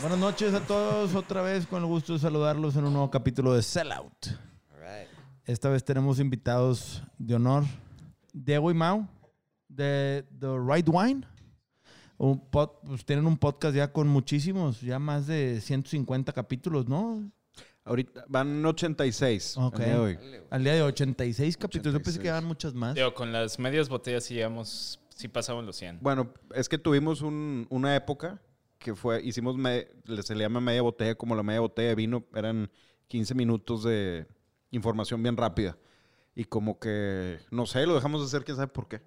Buenas noches a todos, otra vez con el gusto de saludarlos en un nuevo capítulo de Sellout. Esta vez tenemos invitados de honor, Diego y Mau, de The Right Wine. Un pod- pues tienen un podcast ya con muchísimos, ya más de 150 capítulos, ¿no? Ahorita van 86. Ok. el día de hoy. Al día de 86 capítulos, yo pensé que 86. eran muchas más. Digo, con las medias botellas sí llegamos, sí pasamos los 100. Bueno, es que tuvimos un- una época que fue, hicimos, me- se le llama media botella, como la media botella de vino, eran 15 minutos de información bien rápida. Y como que, no sé, lo dejamos de hacer, quién sabe por qué.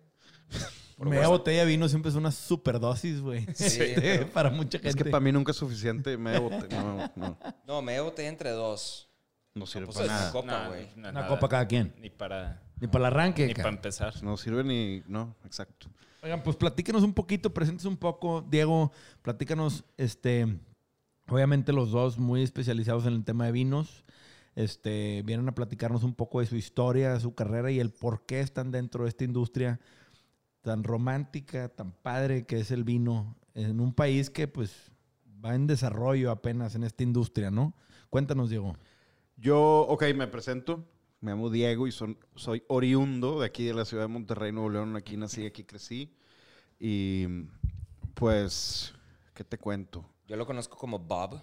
Media botella de vino siempre es una superdosis, güey. Sí, Este, pero- para mucha gente. Es que para mí nunca es suficiente media botella. No, no, No, me boté entre dos. no sirve pues para nada. una copa, güey. no, Una nada. copa cada quien. Ni para, Ni para el arranque. ni para empezar. No sirve ni, no, exacto. Oigan, pues platícanos un poquito, presentes un poco. Diego, platícanos, este, obviamente los dos muy especializados en el tema de vinos. Este, vienen a platicarnos un poco de su historia, de su carrera y el por qué están dentro de esta industria tan romántica, tan padre que es el vino en un país que pues va en desarrollo apenas en esta industria, ¿no? Cuéntanos, Diego. Yo, ok, me presento. Me llamo Diego y son, soy oriundo de aquí de la ciudad de Monterrey, Nuevo León. Aquí nací, aquí crecí. Y pues, ¿qué te cuento? Yo lo conozco como Bob.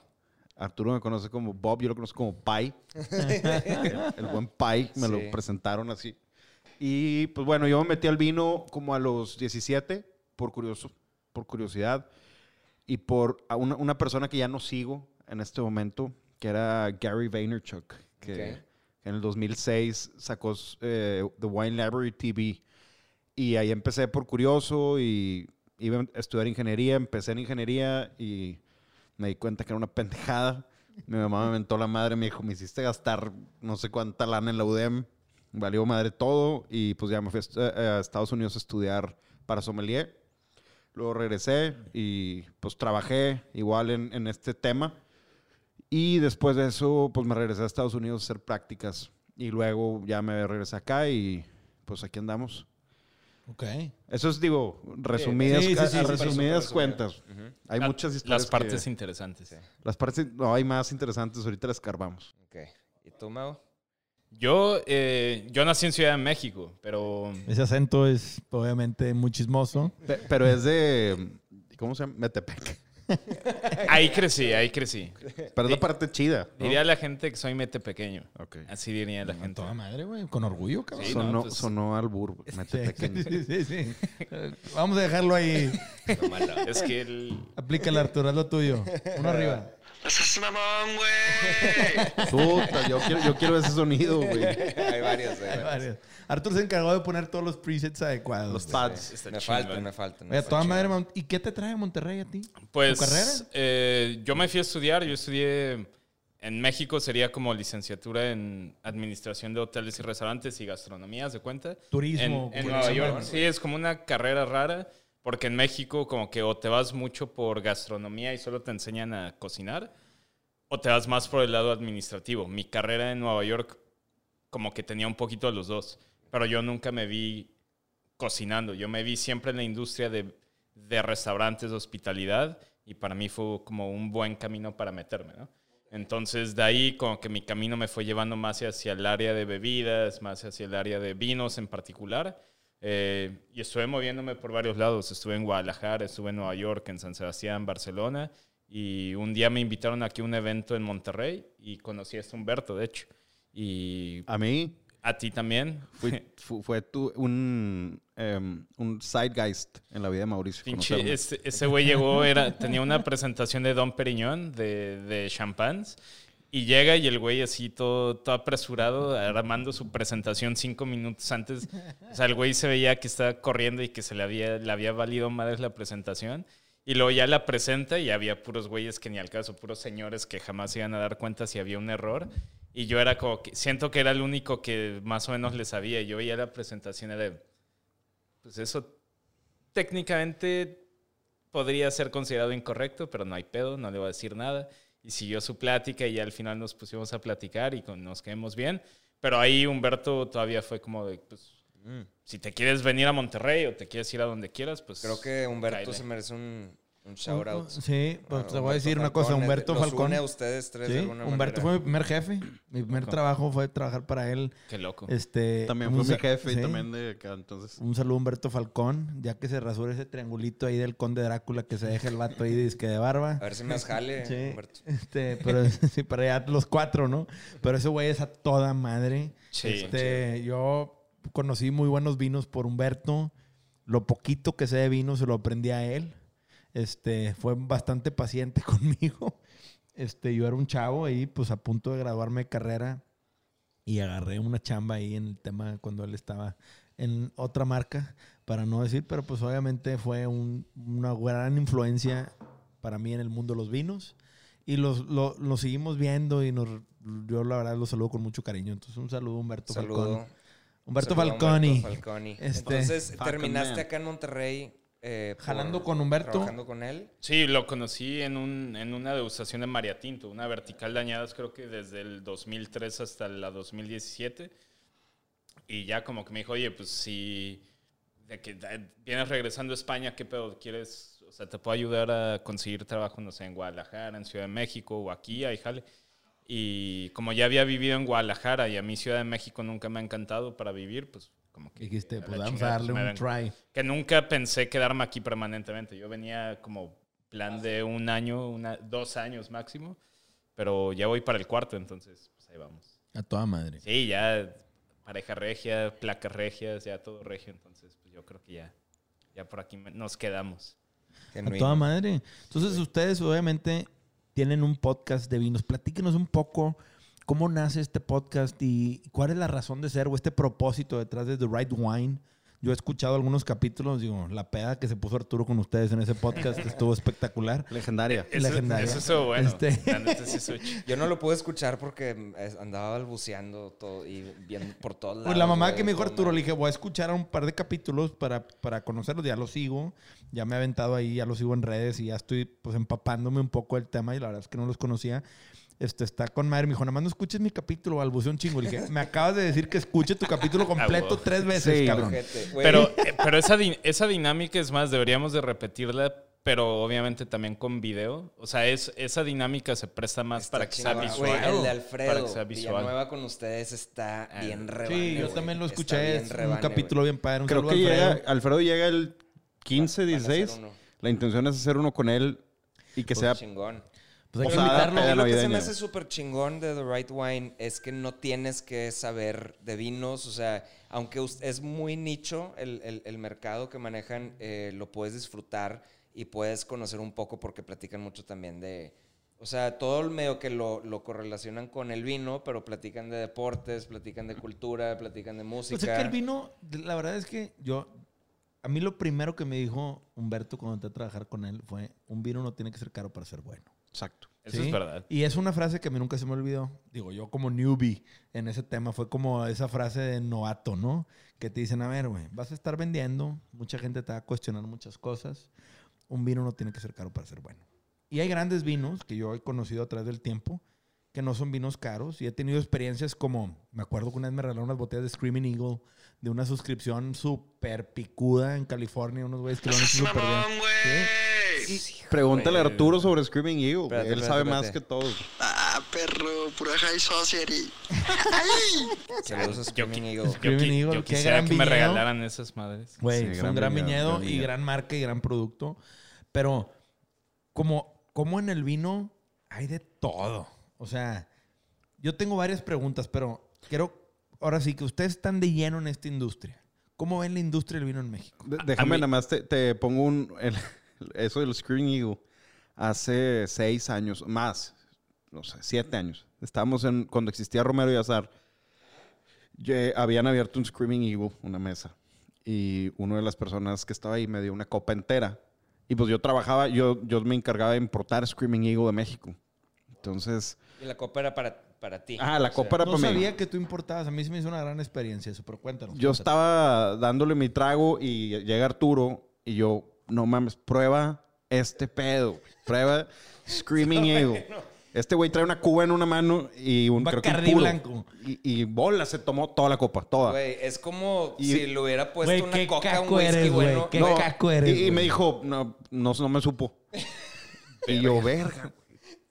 Arturo me conoce como Bob, yo lo conozco como Pai. el buen Pai, me Sí. lo presentaron así. Y pues bueno, yo me metí al vino como a los 17 por, curioso, por curiosidad y por a una, una persona que ya no sigo en este momento, que era Gary Vaynerchuk, que Ok. en el 2006 sacó eh, The Wine Library TV. Y ahí empecé por curioso y iba a estudiar ingeniería, empecé en ingeniería y me di cuenta que era una pendejada. Mi mamá me mentó la madre, me dijo, me hiciste gastar no sé cuánta lana en la UDEM, valió madre todo y pues ya me fui a eh, a Estados Unidos a estudiar para sommelier. Luego regresé y pues trabajé igual en, en este tema. Y después de eso, pues me regresé a Estados Unidos a hacer prácticas. Y luego ya me regresé acá y pues aquí andamos. Ok. Eso es, digo, resumidas, Sí, sí, sí, resumidas súper resumido. cuentas. Hay La- muchas historias. Las partes que- interesantes. las partes, no, hay más interesantes. Ahorita las escarbamos. Ok. ¿Y tú, Mau? Yo, eh, yo nací en Ciudad de México, pero Ese acento es obviamente muy chismoso. Pe- Pero es de, ¿cómo se llama? Metepec. ahí crecí, ahí crecí. Pero es la parte chida. ¿no? Diría la gente que soy mete pequeño. Ok. Así diría la gente. Toda madre, güey. Con orgullo, cabrón. Sí, sonó, no, pues- sonó al burro. Sí, Metepec. sí, sí, sí. Vamos a dejarlo ahí. No malo. Es que el, Aplícale, Arturo, haz lo tuyo. Uno arriba. Puta, yo quiero, yo quiero ese sonido, güey. hay varios, güey. Hay varios. Arturo se encargó de poner todos los presets adecuados. Los güey. pads. está Me faltan, me faltan. Toda madre, ¿y qué te trae a Monterrey a ti? Pues ¿Tu carrera? eh, yo me fui a estudiar, yo estudié en México, sería como licenciatura en Administración de Hoteles y Restaurantes y Gastronomía, ¿se cuenta? Turismo. En, en Nueva York, ¿no? sí, es como una carrera rara, porque en México como que o te vas mucho por gastronomía y solo te enseñan a cocinar, o te vas más por el lado administrativo. Mi carrera en Nueva York como que tenía un poquito de los dos, pero yo nunca me vi cocinando, yo me vi siempre en la industria de, restaurantes, de hospitalidad, y para mí fue como un buen camino para meterme, ¿no? Entonces de ahí como que mi camino me fue llevando más hacia el área de bebidas, más hacia el área de vinos en particular. Eh, y estuve moviéndome por varios lados. Estuve en Guadalajara, estuve en Nueva York, en San Sebastián, Barcelona. Y un día me invitaron aquí a un evento en Monterrey y conocí a este Humberto, de hecho. Y A mí a ti también. fui- fu- fue tu, un, em, un zeitgeist en la vida de Mauricio. Pinche, ese ese güey llegó, era, tenía una presentación de Don Periñón, de, de champans, y llega y el güey así todo, todo apresurado, armando su presentación cinco minutos antes. O sea, el güey se veía que estaba corriendo y que se le había, le había valido madres la presentación. Y luego ya la presenta y había puros güeyes que ni al caso, puros señores que jamás iban a dar cuenta si había un error. Y yo era como que, siento que era el único que más o menos le sabía. Yo veía la presentación era pues eso técnicamente podría ser considerado incorrecto, pero no hay pedo, no le voy a decir nada. Y siguió su plática y al final nos pusimos a platicar y con- nos quedamos bien. Pero ahí Humberto todavía fue como de, pues, Mm. si te quieres venir a Monterrey o te quieres ir a donde quieras, pues... Creo que Humberto cáele. se merece un, un shout out. Sí, pues te voy a decir una cosa. Falcón, Humberto los Falcón. une a ustedes tres de alguna Humberto fue mi primer jefe. Mi primer trabajo fue trabajar para él. Qué loco. Este, También fue mi jefe sí. y también de acá, entonces. Un saludo a Humberto Falcón, ya que se rasura ese triangulito ahí del conde Drácula que se deja el vato ahí de disque de barba. A ver si me jale, Sí, Humberto. este, pero sí, para allá los cuatro, ¿no? Pero ese güey es a toda madre. Sí. Este, yo conocí muy buenos vinos por Humberto. Lo poquito que sé de vino se lo aprendí a él. Este, fue bastante paciente conmigo. Este, yo era un chavo ahí, pues a punto de graduarme de carrera y agarré una chamba ahí en el tema cuando él estaba en otra marca, para no decir, pero pues obviamente fue un- una gran influencia para mí en el mundo de los vinos y los, lo, seguimos viendo y nos, yo la verdad lo saludo con mucho cariño. Entonces un saludo Humberto Falcón. Saludo. Humberto Falconi. Humberto Falconi. Este- Entonces, Falcon terminaste Man. acá en Monterrey. Eh, Jalando con Humberto. Trabajando con él. Sí, lo conocí en, un, en una degustación de María Tinto, una vertical de añadas creo que desde el 2003 hasta la 2017. Y ya como que me dijo, oye, pues si de que vienes regresando a España, ¿qué pedo quieres? O sea, te puedo ayudar a conseguir trabajo, no sé, en Guadalajara, en Ciudad de México o aquí, ahí jale. Y como ya había vivido en Guadalajara y a mí Ciudad de México nunca me ha encantado para vivir, pues como que... Dijiste, a pues vamos a chingada, darle pues, un vengo try. que nunca pensé quedarme aquí permanentemente. Yo venía como plan de un año, una, dos años máximo, pero ya voy para el cuarto, entonces pues ahí vamos. A toda madre. Sí, ya pareja regia, placas regias, ya todo regio, entonces pues yo creo que ya, ya por aquí nos quedamos. A Genuino. toda madre. Entonces, ustedes obviamente tienen un podcast de vinos. Platíquenos un poco cómo nace este podcast y cuál es la razón de ser o este propósito detrás de The Right Wine. Yo he escuchado algunos capítulos, digo, la peda que se puso Arturo con ustedes en ese podcast estuvo espectacular. Legendaria. Eso, Legendario. eso estuvo bueno. Este-. Yo no lo pude escuchar porque andaba balbuceando todo y viendo por todos lados. Pues la mamá güey, que me dijo Arturo, le dije, voy a escuchar a un par de capítulos para, para conocerlos, ya los sigo, ya me he aventado ahí, ya los sigo en redes y ya estoy pues empapándome un poco del tema y la verdad es que no los conocía. Este, está con madre, me dijo, nada más no escuches mi capítulo, balbuceé un chingo. Le dije, me acabas de decir que escuche tu capítulo completo tres veces, Sí. cabrón. Güey. Pero, eh, pero esa, di- esa dinámica es más, deberíamos de repetirla, pero obviamente también con video. O sea, es, esa dinámica se presta más Está para que sea chingón. visual. Güey, el de Para Alfredo que sea visual. Villanueva con ustedes está Ah, bien rebane. Sí, yo güey. también lo escuché, es un rebane, capítulo bien padre. Un Creo que Alfredo. llega, Alfredo llega el 15, güey. Van a hacer 16. uno. La intención es hacer uno con él y que sea Chingón. Pues hay que Posada, invitarlo. A lo que se me hace súper chingón de The Right Wine es que no tienes que saber de vinos. O sea, aunque es muy nicho el, el- el mercado que manejan, eh, lo puedes disfrutar y puedes conocer un poco porque platican mucho también de... O sea, todo el medio que lo, lo correlacionan con el vino, pero platican de deportes, platican de cultura, platican de música. Pues es que el vino, la verdad es que yo, a mí lo primero que me dijo Humberto cuando entré a trabajar con él fue, un vino no tiene que ser caro para ser bueno. Exacto. Eso ¿Sí? es verdad. Y es una frase que a mí nunca se me olvidó. Digo, yo como newbie en ese tema, fue como esa frase de novato, ¿no? Que te dicen, a ver, güey, vas a estar vendiendo, mucha gente te va a cuestionar muchas cosas. Un vino no tiene que ser caro para ser bueno. Y hay grandes vinos que yo he conocido a través del tiempo, que no son vinos caros. Y he tenido experiencias como, me acuerdo que una vez me regalaron unas botellas de Screaming Eagle de una suscripción súper picuda en California, unos güeyes que lo han hecho súper bien. Sí. Pregúntale a. Arturo sobre Screaming Eagle. Espérate, Él sabe espérate. más que todos. Ah, perro, pura high society. Saludos Yo, Eagle. Screaming qui- yo yo qué quisiera gran que me regalaran esas madres. Güey, Sí, un gran viñedo, viñedo y viñedo. gran marca y gran producto. Pero como, como en el vino hay de todo. O sea, yo tengo varias preguntas, pero quiero, ahora sí, que ustedes están de lleno en esta industria. ¿Cómo ven la industria del vino en México? De- déjame mí- nada más, te, te pongo un... el- eso del Screaming Eagle. Hace seis años, más, no sé, siete años. Estábamos en... Cuando existía Romero y Azar, ye- habían abierto un Screaming Eagle, una mesa. Y una de las personas que estaba ahí me dio una copa entera. Y pues yo trabajaba, yo, yo me encargaba de importar Screaming Eagle de México. Entonces, Y la copa era para, para ti. ah, la O sea, copa era No para mí. sabía que tú importabas. A mí se me hizo una gran experiencia eso, pero cuéntanos. Yo cuéntanos. estaba dándole mi trago y llega Arturo y yo, no mames, prueba este pedo. Prueba Screaming Eagle. Este güey trae una cuba en una mano y un, creo que un puro. blanco. Y, y bola, se tomó toda la copa, toda. Güey, es como Y- si le hubiera puesto Güey, una qué coca a un whisky eres, güey. bueno. Qué No, caco eres. y, y me dijo, no, no, no me supo. y yo, verga.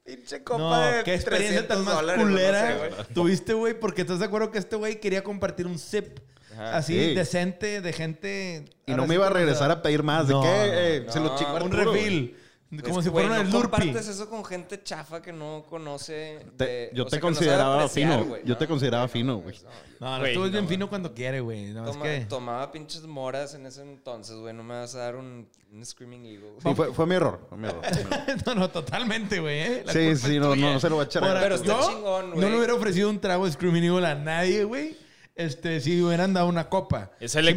Pinche No, copa de qué experiencia 300 tan más dólares, no culera sé, güey. tuviste, güey, porque estás de acuerdo que este güey quería compartir un sip Ajá. así Sí. decente de gente. Y no me iba a regresar a pedir más. No, ¿De qué? no, Eh, se lo chingó un refill. Como Es si fuera una no compartes eso con gente chafa que no conoce. Te- yo te que no consideraba apreciar, fino. güey, yo ¿no? te consideraba fino, güey. No, no, Güey, tú eres bien no, fino cuando quiere, güey. No, es Toma- que... Tomaba pinches moras en ese entonces, güey. No me vas a dar un, un Screaming Eagle. Sí, fue, fue mi error. Fue mi error. no, no, totalmente, güey. ¿eh? Sí, sí, no, no, no se lo voy a echar. Ahora, Pero está yo chingón, güey. No le hubiera ofrecido un trago de Screaming Eagle a nadie, güey. Este, si hubieran dado una copa. Es el,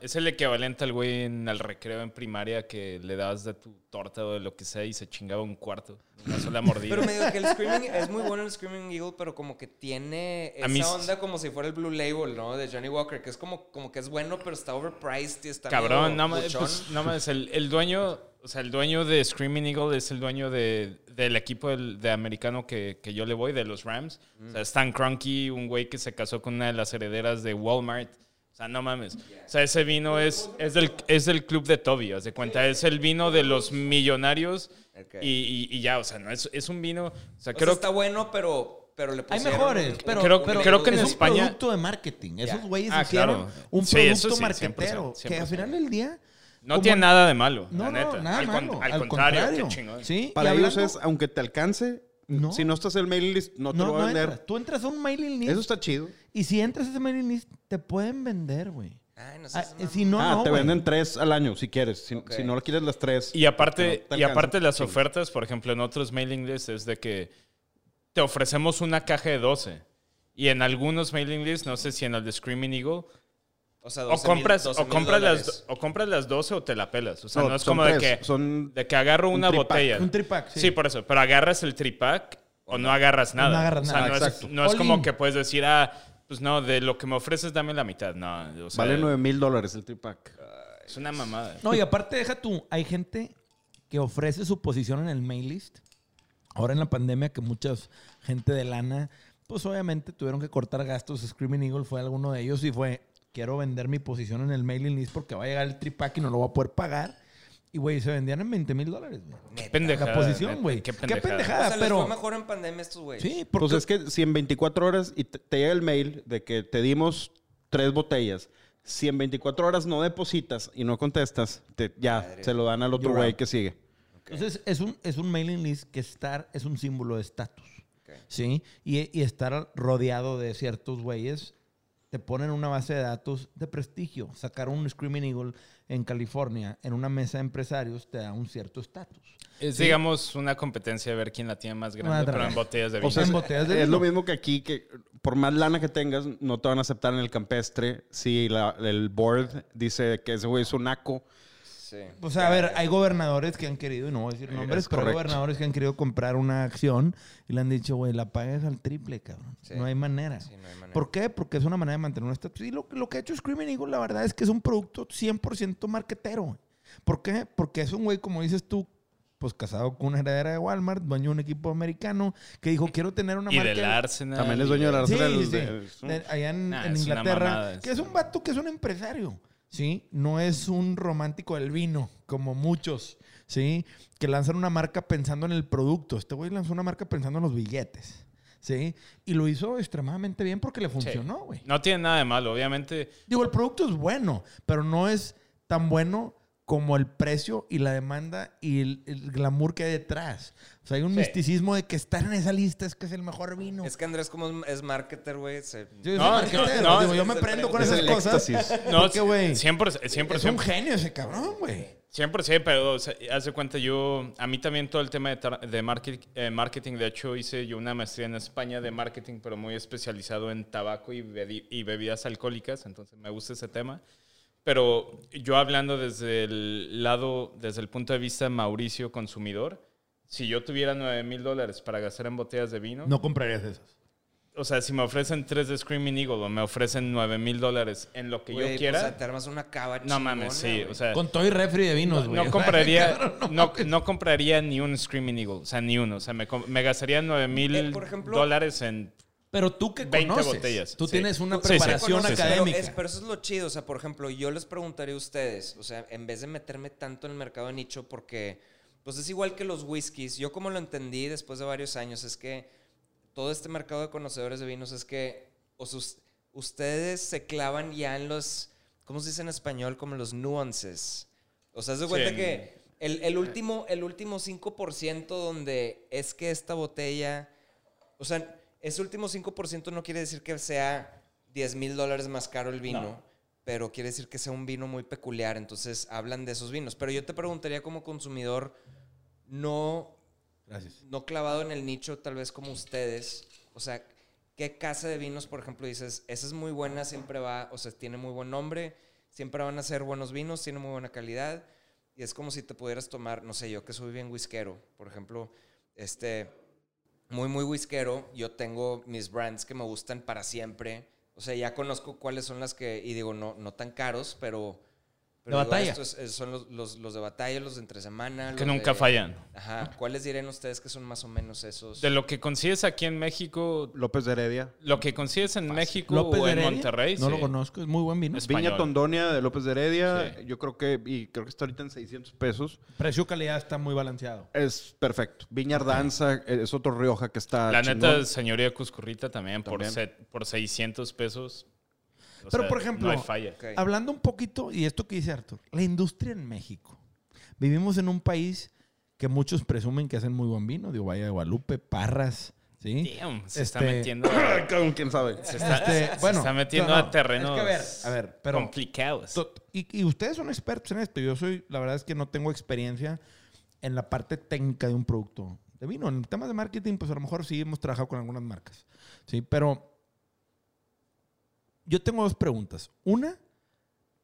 es el equivalente al güey en el recreo en primaria que le dabas de tu torta o de lo que sea y se chingaba un cuarto. Una sola mordida. Pero me digo que el Screaming es muy bueno el Screaming Eagle, pero como que tiene mí esa onda como si fuera el Blue Label, ¿no? De Johnny Walker, que es como, como que es bueno, pero está overpriced y está Cabrón, medio ma- buchón. pues, mames, el, el dueño, o sea, el dueño de Screaming Eagle es el dueño de, del equipo del- de americano que, que yo le voy, de los Rams. O sea, Stan Kroenke, un güey que se casó con una de las herederas de Walmart. O sea, no mames. O sea, ese vino es, es, del, es del club de Toby, haz de cuenta. Es el vino de los millonarios Ok. y, y- y ya, o sea, no es, es un vino... O sea, O sea, creo está bueno, pero, pero le Hay mejores, un- pero, Creo- pero creo que en es España- un producto de marketing. Esos güeyes Ah, hicieron claro. un Sí, producto sí, marketero 100%, que al final del día No como- tiene nada de malo, no, la no, neta. nada al, con- malo. al contrario, qué chingón. Sí, Para ellos hablando- es, aunque te alcance, No. si no estás en el mailing list, no te no, lo va no a vender. entras. Tú entras a un mailing list Eso está chido. y si entras a ese mailing list te pueden vender, güey. Ay, no Ah, seas mamón. si no, ah, no, te venden tres al año si quieres. Si, Ok. si no quieres las tres. Y aparte, no y aparte las ofertas, por ejemplo, en otros mailing lists es de que te ofrecemos una caja de 12. Y en algunos mailing lists, no sé si en el de Screaming Eagle, O sea, o 12 compras, mil- 12 o, compras las, o compras las 12 o te la pelas. O sea, no, es como de que, Son de que agarro un una tripack, botella. Un tripack, sí. Sí, por eso. Pero agarras el tripack o no agarras nada. no agarras o sea, nada, no es, exacto. no es All como que puedes decir, ah, pues no, de lo que me ofreces dame la mitad. No, o sea, vale 9 mil dólares el tripack. es una mamada. No, y aparte, deja tú, hay gente que ofrece su posición en el mail list. Ahora en la pandemia, que mucha gente de lana, pues obviamente tuvieron que cortar gastos. Screaming Eagle fue alguno de ellos y fue, quiero vender mi posición en el mailing list porque va a llegar el tripack y no lo voy a poder pagar. Y, güey, se vendían en 20 mil dólares. güey. Qué pendejada. La posición, güey. Qué Qué pendejada. pendejada. O sea, pero- fue mejor en pandemia estos güeyes. Sí, porque... Pues es que si en 24 horas y te, te llega el mail de que te dimos tres botellas, si en 24 horas no depositas y no contestas, te- ya Madre. se lo dan al otro güey que sigue. Entonces, es un, es un mailing list que estar es un símbolo de estatus. Ok. ¿Sí? Y, y estar rodeado de ciertos güeyes te ponen una base de datos de prestigio. Sacar un Screaming Eagle en California en una mesa de empresarios te da un cierto estatus. Es, Sí. digamos, una competencia de ver quién la tiene más grande, pero en botellas de vino. O sea, En es, botellas de es vino. lo mismo que aquí, que por más lana que tengas, no te van a aceptar en el campestre si la- el board dice que ese güey es un naco. Sí. O sea, a ver, hay gobernadores que han querido, y no voy a decir nombres, Es pero hay gobernadores que han querido comprar una acción y le han dicho, güey, la pagues al triple, cabrón. Sí. No hay manera. Sí, no hay manera. ¿Por qué? Porque es una manera de mantener un estatus. Y lo, lo que ha hecho Screaming Eagle, la verdad es que es un producto 100% marquetero. ¿Por qué? Porque es un güey, como dices tú, pues casado con una heredera de Walmart, dueño de un equipo americano, que dijo, quiero tener una y marca... del Arsenal. También es y dueño del Arsenal. sí, sí. de- De- allá en, Nah, en Inglaterra. mamada, que es un vato que es un empresario. ¿Sí? No es un romántico del vino, como muchos. ¿Sí? Que lanzan una marca pensando en el producto. Este güey lanzó una marca pensando en los billetes. ¿Sí? Y lo hizo extremadamente bien porque le funcionó, güey. No tiene nada de malo, obviamente. Digo, el producto es bueno, pero no es tan bueno como el precio y la demanda y el, el glamour que hay detrás. O sea, hay un Sí. misticismo de que estar en esa lista es que es el mejor vino. Es que Andrés, como es- es marketer, güey, se- Yo soy No, no, digo, es- yo me prendo con es esas el cosas. éxtasis. No, porque, güey, 100%, 100%, es un genio ese cabrón, güey. Siempre sí, pero o sea, haz de cuenta, yo, a mí también todo el tema de, de market- eh, marketing, de hecho hice yo una maestría en España de marketing, pero muy especializado en tabaco y bebidas alcohólicas, entonces me gusta ese tema. Pero yo hablando desde el lado, desde el punto de vista Mauricio consumidor, si yo tuviera 9 mil dólares para gastar en botellas de vino, No comprarías esas. o sea, si me ofrecen tres de Screaming Eagle o me ofrecen 9 mil dólares en lo que yo pues, quiera, o sea, te armas una cava no mames, sí, o sea, Con todo y refri de vinos, güey. no compraría, no, no compraría ni un Screaming Eagle, o sea, ni uno, o sea, me, me gastaría 9 Eh, mil dólares en... Pero tú que 20 conoces, botellas, tú sí. tienes una Sí, sí. preparación Conoces, académica. Pero, es- pero eso es lo chido. O sea, por ejemplo, yo les preguntaría a ustedes, o sea, en vez de meterme tanto en el mercado de nicho, porque pues es igual que los whiskies. Yo como lo entendí después de varios años, es que todo este mercado de conocedores de vinos es que o sus- ustedes se clavan ya en los, ¿cómo se dice en español? Como los nuances. O sea, Sí, cuenta en- que el, el último, el último 5% donde es que esta botella... O sea, ese último 5% no quiere decir que sea 10 mil dólares más caro el vino, pero quiere decir que sea un vino muy peculiar. Entonces hablan de esos vinos. Pero yo te preguntaría como consumidor, no, Gracias. no clavado en el nicho, tal vez como ustedes. O sea, ¿qué casa de vinos, por ejemplo, dices, esa es muy buena, siempre va, o sea, tiene muy buen nombre, siempre van a ser buenos vinos, tiene muy buena calidad? Y es como si te pudieras tomar, no sé, yo que soy bien whiskero, por ejemplo, este, muy, muy whiskero, yo tengo mis brands que me gustan para siempre. O sea, ya conozco cuáles son las que, y digo, no, no tan caros, pero... pero De digo, batalla. estos es- son los, los- los de batalla, los de entre semana. Que nunca de- fallan. Ajá. ¿Cuáles dirían ustedes que son más o menos esos? De lo que consigues aquí en México, López de Heredia. lo que consigues en México López o de en Monterrey, No sí. lo conozco, es muy buen vino. Es- Viña Español. Tondonia de López de Heredia. Sí. Yo creo que, y creo que está ahorita en 600 pesos. Precio-calidad está muy balanceado. Es perfecto. Viña Ardanza eh, es otro Rioja que está. La chingón. neta, señoría Cuscurrita también, Por, También. set- por 600 pesos. O Pero, sea, por ejemplo, No hay falla. Ok. Hablando un poquito, y esto que dice Arthur, la industria en México. Vivimos en un país que muchos presumen que hacen muy buen vino. Digo, Valle de Guadalupe, Parras, ¿sí? Damn, se está Este- metiendo, a- ¿Quién sabe? se está, Este, se bueno, está metiendo no, no, a terrenos es que a ver, a ver, pero- complicados. To- Y, y ustedes son expertos en esto. Yo soy, la verdad es que no tengo experiencia en la parte técnica de un producto de vino. En temas de marketing, pues a lo mejor sí hemos trabajado con algunas marcas. Sí, pero yo tengo dos preguntas. Una,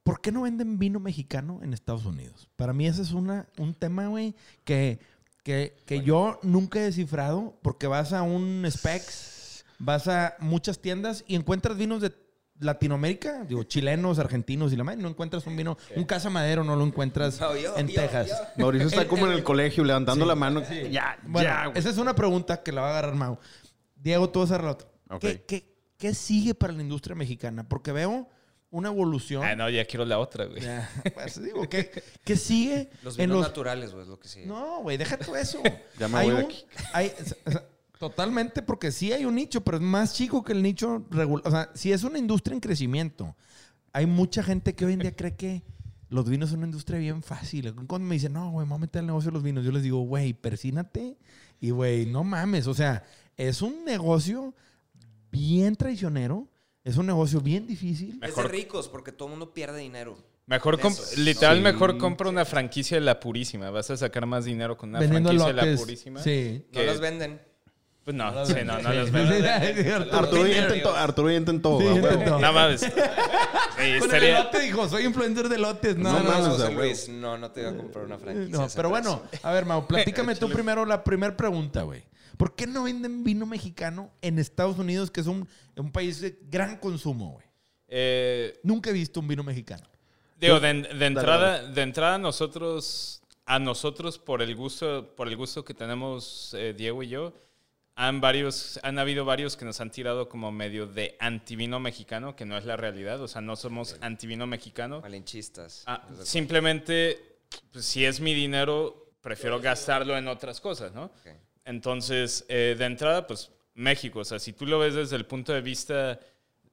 ¿por qué no venden vino mexicano en Estados Unidos? Para mí ese es una, un tema, güey, que, que, que yo nunca he descifrado porque vas a un Specs, vas a muchas tiendas y encuentras vinos de Latinoamérica, digo, chilenos, argentinos y la madre, no encuentras un vino, un Casa Madero no lo encuentras No, yo, en yo, Texas. yo. Mauricio está como en el- colegio levantando Sí, la mano. sí. Ya, Bueno, ya, güey. esa es una pregunta que la va a agarrar Mau. Diego, tú vas a agarrar la otra. Ok. ¿Qué, qué, qué sigue para la industria mexicana? Porque veo una evolución. Ah, no, ya quiero la otra, güey. Ya, pues, digo, ¿qué, qué sigue Los en vinos los... naturales, güey, es lo que sí. No, güey, deja tú eso. Ya me Hay voy de un- aquí. hay- o sea, totalmente, porque sí hay un nicho, pero es más chico que el nicho regular. O sea, si es una industria en crecimiento, hay mucha gente que hoy en día cree que los vinos son una industria bien fácil. Cuando me dicen, no, güey, vamos a meter el negocio de los vinos, yo les digo, güey, persínate y, güey, no mames. O sea, es un negocio bien traicionero, es un negocio bien difícil. Es de Mejor- ricos porque todo el mundo pierde dinero. Mejor comp- Esos. literal, mejor compra una franquicia de la Purísima. Vas a sacar más dinero con una Vendiendo franquicia de la. Purísima. Sí. No Que- las venden. Pues no, sí, no, no las venden. Arturo ya intentó. Arturo ya intentó. Sí, intentó. No mames. Sí, Con el elote dijo, soy influencer de lotes. No, No no, José. Luis, no, no te voy a comprar una franquicia. No, pero bueno, a ver, Mau, platícame tú primero la primera pregunta, güey. ¿Por qué no venden vino mexicano en Estados Unidos, que es un, un país de gran consumo, güey? Eh, Nunca he visto un vino mexicano. Digo, de, de entrada, de entrada nosotros, a nosotros por el gusto, por el gusto que tenemos eh, Diego y yo, han varios, han habido varios que nos han tirado como medio de antivino mexicano, que no es la realidad, o sea, no somos antivino mexicano. Malinchistas. Ah, simplemente, pues, si es mi dinero, prefiero gastarlo en otras cosas, ¿no? Ok. Entonces, eh, de entrada, pues México, o sea, si tú lo ves desde el punto de vista,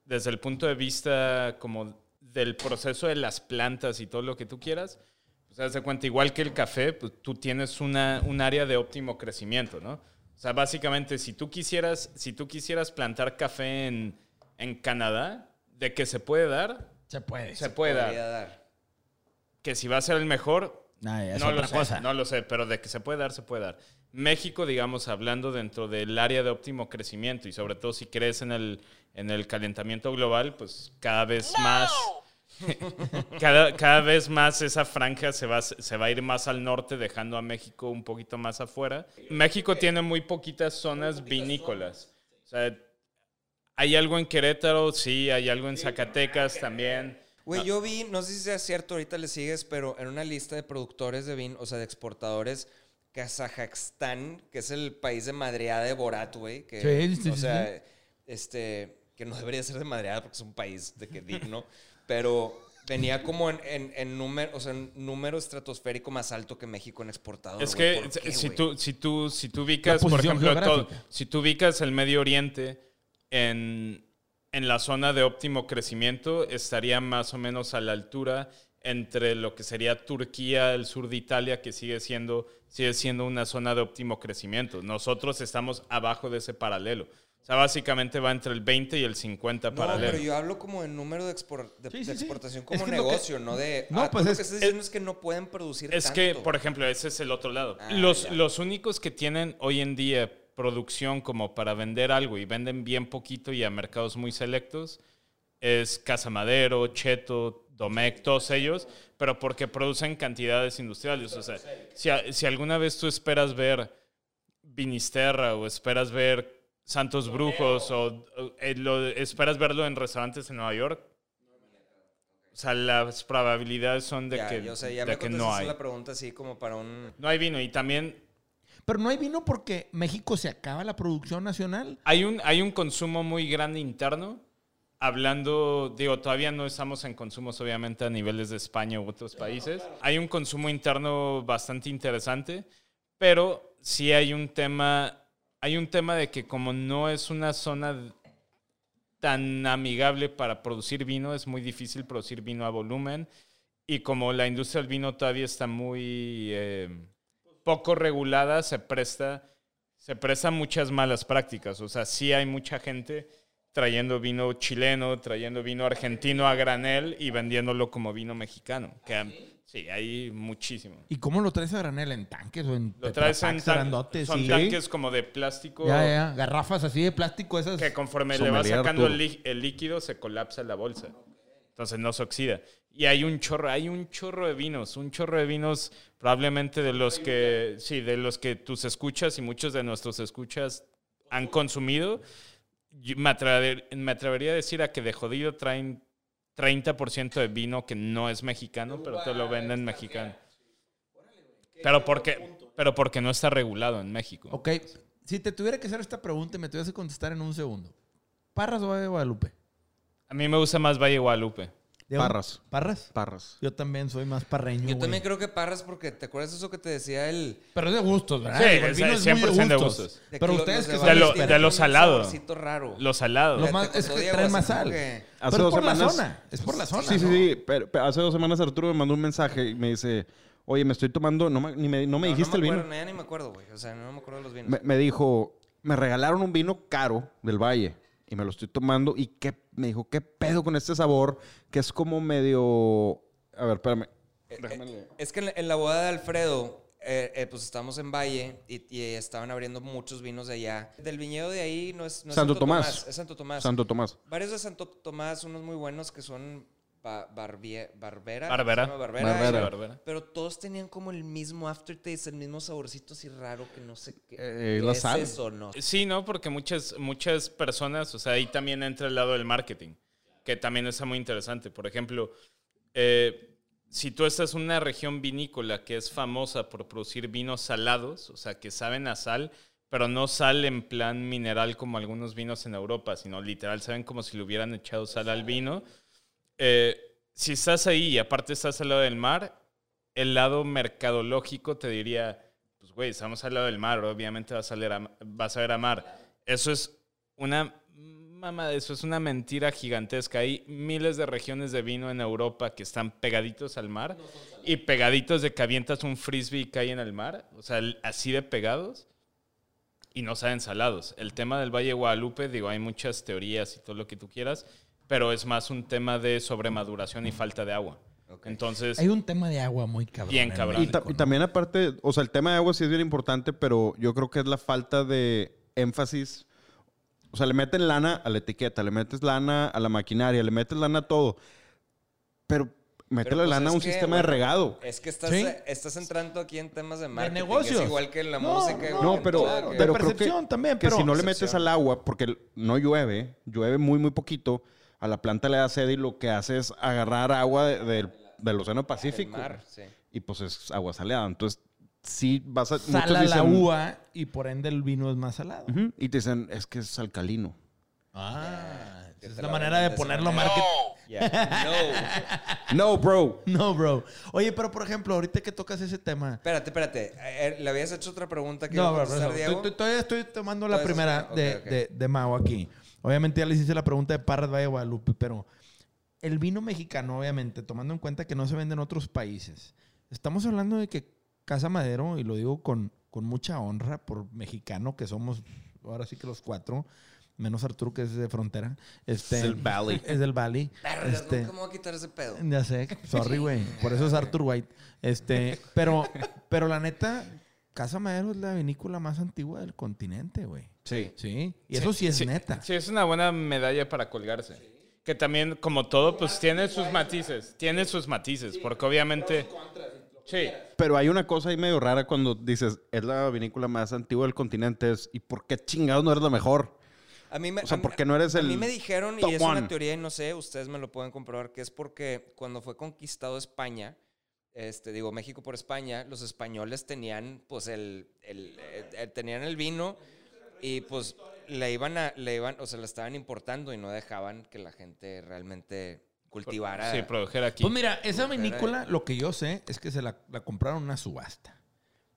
desde el punto de vista como del proceso de las plantas y todo lo que tú quieras, pues haz de cuenta, igual que el café, pues tú tienes una, un área de óptimo crecimiento, ¿no? O sea, básicamente, si tú quisieras, si tú quisieras plantar café en, en Canadá, de que se puede dar, Se puede. se puede Podría dar. dar. Que si va a ser el mejor, es no otra lo sé, cosa. no lo sé, pero de que se puede dar, se puede dar. México, digamos, hablando dentro del área de óptimo crecimiento y sobre todo si crees en el, en el calentamiento global, pues cada vez más... cada, cada vez más esa franja se va, se va a ir más al norte, dejando a México un poquito más afuera. México tiene muy poquitas zonas vinícolas. O sea, Hay algo en Querétaro, sí, hay algo en Zacatecas también. Güey, yo vi, no sé si sea cierto, ahorita le sigues, pero en una lista de productores de vino, o sea, de exportadores, Kazajstán, que es el país de madreada de Borat, güey. Que, Sí, sí, O sí, sea, este, que no debería ser de madreada porque es un país de que digno, pero venía como en, en, en número, o sea, en número estratosférico más alto que México en exportador. Es que ¿Por qué, si tú, si tú, si tú ubicas, por ejemplo, todo- si tú ubicas el Medio Oriente en, en la zona de óptimo crecimiento, estaría más o menos a la altura entre lo que sería Turquía, el sur de Italia, que sigue siendo, sigue siendo una zona de óptimo crecimiento. Nosotros estamos abajo de ese paralelo. O sea, básicamente va entre el 20 y el 50 No, paralelo. pero yo hablo como en número de, expor- de, Sí, de sí, sí. exportación Es como que lo que- negocio, no de... No, ah, pues lo es- que estás diciendo es, que no pueden producir Es que, por ejemplo, ese es el otro lado. Ah, los, ya. los únicos que tienen hoy en día producción como para vender algo y venden bien poquito y a mercados muy selectos es Casa Madero, Cheto, Domecq, todos ellos, pero porque producen cantidades industriales. O sea, si, si alguna vez tú esperas ver Vinisterra o esperas ver Santos Brujos o, o, eh, lo- esperas verlo en restaurantes en Nueva York, o sea, las probabilidades son de ya, que, ya, o sea, ya de me que no hay. la pregunta así como para un... No hay vino y también Pero no hay vino porque México se acaba la producción nacional. hay un, hay un consumo muy grande interno. Hablando, digo, todavía no estamos en consumos obviamente a niveles de España u otros países. Hay un consumo interno bastante interesante, pero sí hay un tema, hay un tema de que como no es una zona tan amigable para producir vino, es muy difícil producir vino a volumen. Y como la industria del vino todavía está muy eh, poco regulada, se presta, se presta a muchas malas prácticas. O sea, sí hay mucha gente trayendo vino chileno, trayendo vino argentino a granel y vendiéndolo como vino mexicano. Sí, hay muchísimo. ¿Y cómo lo traes a granel? ¿En tanques o en Lo traes en tetrapacks tan- grandotes? son Sí. tanques como de plástico Ya, ya, garrafas así de plástico esas. que conforme le vas sacando el, líquido se colapsa la bolsa. Entonces no se oxida. Y hay un chorro, hay un chorro de vinos, un chorro de vinos probablemente de los que, sí, de los que tus escuchas y muchos de nuestros escuchas han consumido. Yo me, atrever- me atrevería a decir a que de jodido traen 30% de vino que no es mexicano, pero te lo venden mexicano. Pero porque, pero porque no está regulado en México. Ok, si te tuviera que hacer esta pregunta y me tuvieras que contestar en un segundo. ¿Parras o Valle de Guadalupe? A mí me gusta más Valle Guadalupe. Parras. ¿Parras? Parras. Yo también soy más parreño. Yo güey. también creo que Parras porque te acuerdas eso que te decía el... Pero es de gustos, ¿verdad? Sí, el es- vino es muy 100% de gustos. gustos. de Pero ustedes los que de son lo- de tienen lo un salado. saborcito raro. Los salados. Lo más- es que Diego, trae así más sal. que- Hace Pero dos es por la zona. Es por la zona. Sí, sí, ¿no? sí. Pero, pero hace dos semanas Arturo me mandó un mensaje y me dice, oye, me estoy tomando, no me, ni me, no me No, dijiste no me el acuerdo, vino. no, ya ni me acuerdo, güey. O sea, no me acuerdo de los vinos. Me, me dijo, me regalaron un vino caro del Valle y me lo estoy tomando y qué, me dijo, ¿qué pedo con este sabor? Que es como medio... A ver, espérame. Déjame leer. Es que en la, boda de Alfredo, eh, eh, pues estamos en Valle y, y estaban abriendo muchos vinos de allá. Del viñedo de ahí no es, no es Santo Tomás. Es Santo Tomás. Santo Tomás. Varios de Santo Tomás, unos muy buenos que son ba- Barbie- Barbera. Barbera. Barbera. Barbera. Pero todos tenían como el mismo aftertaste, el mismo saborcito así raro que no sé qué, Eh, qué la es sal. eso, ¿no? Sí, ¿no? Porque muchas, muchas personas, o sea, ahí también entra el lado del marketing, que también está muy interesante. Por ejemplo, eh, si tú estás en una región vinícola que es famosa por producir vinos salados, o sea, que saben a sal, pero no sal en plan mineral como algunos vinos en Europa, sino literal saben como si le hubieran echado sal al vino. Eh, si estás ahí y aparte estás al lado del mar, el lado mercadológico te diría, pues güey, estamos al lado del mar, obviamente vas a, leer a- vas a ver a mar. Eso es una mamá, eso es una mentira gigantesca. Hay miles de regiones de vino en Europa que están pegaditos al mar y pegaditos de que avientas un frisbee y cae en el mar, o sea, así de pegados y no saben salados. El tema del Valle de Guadalupe, digo, hay muchas teorías y todo lo que tú quieras, pero es más un tema de sobremaduración y falta de agua. Entonces, Hay un tema de agua muy cabrón. Bien en cabrón. Y, ta- y ¿no? también aparte, o sea, el tema de agua sí es bien importante, pero yo creo que es la falta de énfasis. O sea, le meten lana a la etiqueta, le metes lana a la maquinaria, le metes lana a todo. Pero métele pues, lana a un que, sistema de bueno, regado. Es que estás, Sí. estás entrando aquí en temas de marketing. negocios. Es igual que en la No, música. No, que en pero, que- pero De creo que, percepción también, que pero- si no le metes Percepción. al agua, porque no llueve, llueve muy, muy poquito, a la planta le da sed y lo que hace es agarrar agua de- del- del Océano Pacífico. mar, sí. Y pues es agua salada. Entonces, sí vas a... Sala la dicen- uva y por ende el vino es más salado. Y te dicen, es que es alcalino. Ah, es la la manera de ponerlo marketing. No. No, bro. No, bro. Oye, pero por ejemplo, ahorita que tocas ese tema. Espérate, espérate. Eh, ¿Le habías hecho otra pregunta que No, iba a bro, contestar, bro, Diego? estoy- todavía estoy tomando la primera de, ok, ok. de, de Mao aquí. Obviamente ya les hice la pregunta de Parras Valle de Guadalupe, pero el vino mexicano, obviamente, tomando en cuenta que no se vende en otros países, estamos hablando de que Casa Madero, y lo digo con, con mucha honra por mexicano que somos, ahora sí que los cuatro, menos Arturo que es de frontera. Este, Es del Valley. Es del Valley. Este, me voy a quitar ese pedo. ya sé, sorry, güey. Por eso es Arthur White. Este, pero, pero la neta, Casa Madero es la vinícola más antigua del continente, güey. Sí. Sí. Y eso sí, es neta. Sí, es una buena medalla para colgarse. Que también, como todo, pues tiene sus matices. Tiene sus matices, porque obviamente... Sí. Pero hay una cosa ahí medio rara cuando dices, es la vinícola más antigua del continente. es, ¿Y por qué chingados no eres la mejor? A mí me, O sea, a mí- ¿por qué no eres A el mí me dijeron, y es one? una teoría y no sé, ustedes me lo pueden comprobar, que es porque cuando fue conquistado España, este, digo, México por España, los españoles tenían, pues, el, el- eh, eh, tenían el vino y, pues, le iban a, le iban, o sea, la estaban importando y no dejaban que la gente realmente cultivara. Sí, produjera aquí. Pues mira, esa vinícola, lo que yo sé es que se la, la compraron una subasta.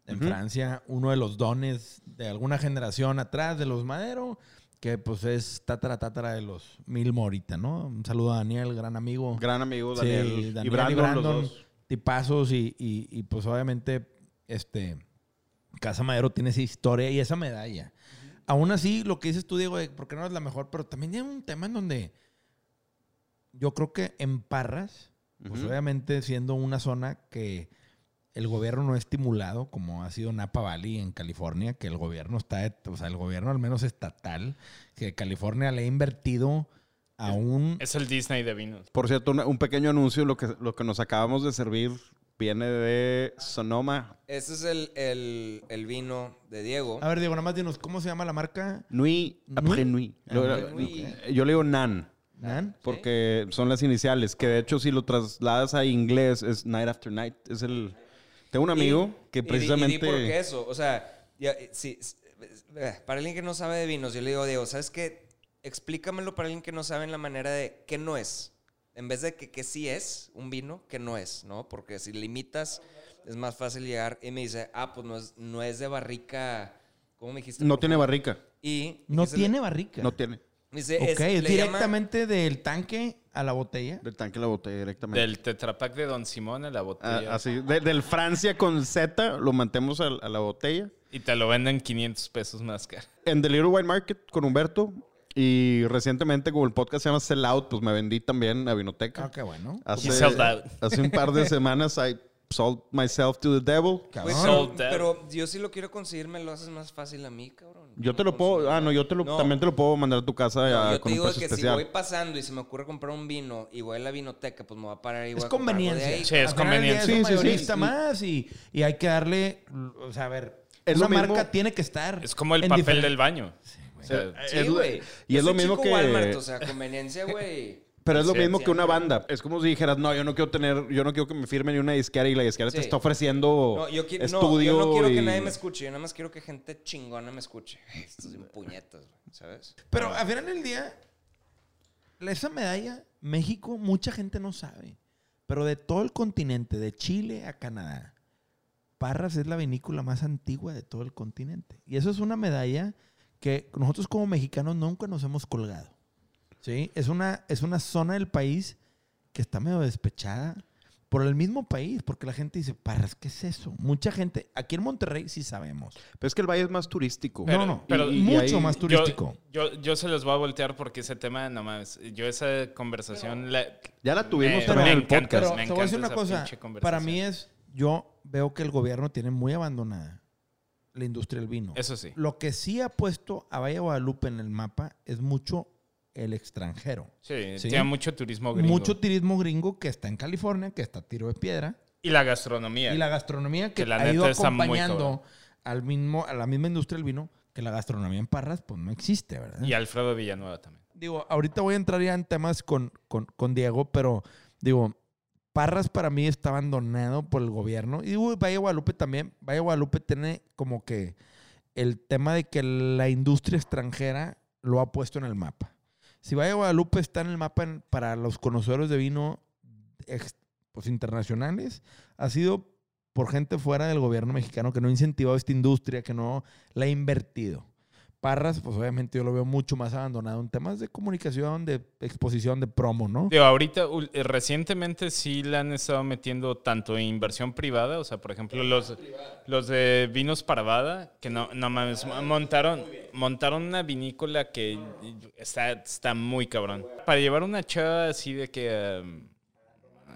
En Francia, uno de los dones de alguna generación atrás de los Madero, que pues es tatara tatara de los Mil Morita, ¿no? Un saludo a Daniel, gran amigo. gran amigo Sí, Daniel, Daniel y Brandon, los dos. tipazos y, y- y, pues obviamente este Casa Madero tiene esa historia y esa medalla. Aún así, lo que dices tú, Diego, de por qué no es la mejor, pero también hay un tema en donde yo creo que en Parras, pues obviamente siendo una zona que el gobierno no ha estimulado, como ha sido Napa Valley en California, que el gobierno está, o sea, el gobierno al menos estatal, que California le ha invertido a un... Es el Disney de vinos. Por cierto, una- un pequeño anuncio, lo que, lo que nos acabamos de servir viene de Sonoma. Ese es el, el- el vino de Diego. A ver, Diego, nada más dinos, ¿cómo se llama la marca? Nuit après nuit. Ah, Lo- Nuit. Yo le digo Nan, ¿Nan? porque son las iniciales, que de hecho si lo trasladas a inglés es Night After Night. Es el... Tengo un amigo Y- que y di- precisamente... Y, di por qué eso. O sea, ya, eh, eh, para alguien que no sabe de vinos, yo le digo, Diego, ¿sabes qué? Explícamelo para alguien que no sabe en la manera de qué no es. En vez de que, que sí es un vino, que no es, ¿no? Porque si limitas, es más fácil llegar y me dice, ah, pues no es, no es de barrica. ¿Cómo me dijiste? No tiene barrica. Y No tiene barrica. No tiene. Dice, ok, es, es, llama- directamente del tanque a la botella. Del tanque a la botella directamente. Del tetrapack de Don Simón a la Ah, botella. así, de- del Francia con Z lo mantemos a, a la botella. Y te lo venden 500 pesos más caro. En The Little White Market con Humberto. Y recientemente, como el podcast se llama Sell Out, pues me vendí también a Vinoteca. Ah, qué bueno. Hace, He sold out. hace un par de semanas I sold myself to the devil. Cabrón. pero, Sold out. pero yo sí lo quiero conseguir, me lo haces más fácil a mí, cabrón. Yo te lo puedo, ah, no, yo te lo, No. también te lo puedo mandar a tu casa No, ah, yo te con digo que si voy pasando y se me ocurre comprar un vino y voy a la vinoteca, pues me voy a parar y voy Es a de conveniencia. ahí. Sí, es conveniencia. Sí, sí, sí. mayorista más y, y hay que darle, o sea, a ver, Es una marca tiene que estar. Es como el papel del baño. O sea, Sí, Es güey. y Yo es lo mismo que- Walmart, o sea, conveniencia, güey. Pero es lo Sí, mismo sí, que una banda. Es como si dijeras, no, yo no quiero tener, yo no quiero que me firme ni una disquera y la disquera te Sí. está ofreciendo No, yo, qui- no, estudio. yo no quiero que y- nadie me escuche, yo nada más quiero que gente chingona me escuche. Estos son puñetas, ¿sabes? Pero al final del día, esa medalla, México, mucha gente no sabe. Pero de todo el continente, de Chile a Canadá, Parras es la vinícola más antigua de todo el continente. Y eso es una medalla que nosotros como mexicanos nunca nos hemos colgado. ¿Sí? Es una, es una zona del país que está medio despechada por el mismo país, porque la gente dice, Parras, ¿qué es eso? Mucha gente, aquí en Monterrey sí sabemos. Pero es que el valle es más turístico. no, no, pero- y- y mucho ahí- más yo, turístico. yo, yo se los voy a voltear porque ese tema, nomás, yo esa conversación... la- Ya la tuvimos Me- también me en el podcast. Pero me te voy a decir una cosa. Para mí es, yo veo que el gobierno tiene muy abandonada la industria del vino. Eso sí. Lo que sí ha puesto a Valle de Guadalupe en el mapa es mucho el extranjero. Sí, Sí. tiene mucho turismo gringo. Mucho turismo gringo que está en California, que está a tiro de piedra. Y la gastronomía. Y la gastronomía que, Que la ha ido acompañando al mismo, a la misma industria del vino, que la gastronomía en Parras, pues no existe, ¿verdad? Y Alfredo Villanueva también. Digo, ahorita voy a entrar ya en temas con, con, con Diego, pero digo, Parras para mí está abandonado por el gobierno. Y digo, Valle Guadalupe también. Valle Guadalupe tiene como que el tema de que la industria extranjera lo ha puesto en el mapa. Si Valle Guadalupe está en el mapa para los conocedores de vino pues, internacionales, ha sido por gente fuera del gobierno mexicano que no ha incentivado esta industria, que no la ha invertido. Parras, pues obviamente yo lo veo mucho más abandonado en temas de comunicación, de exposición, de promo, ¿no? Digo, ahorita, eh, recientemente sí le han estado metiendo tanto en inversión privada, o sea, por ejemplo, los, los de vinos Parvada, que no, no mames, montaron, montaron una vinícola que está, está muy cabrón. Para llevar una chava así de que, um,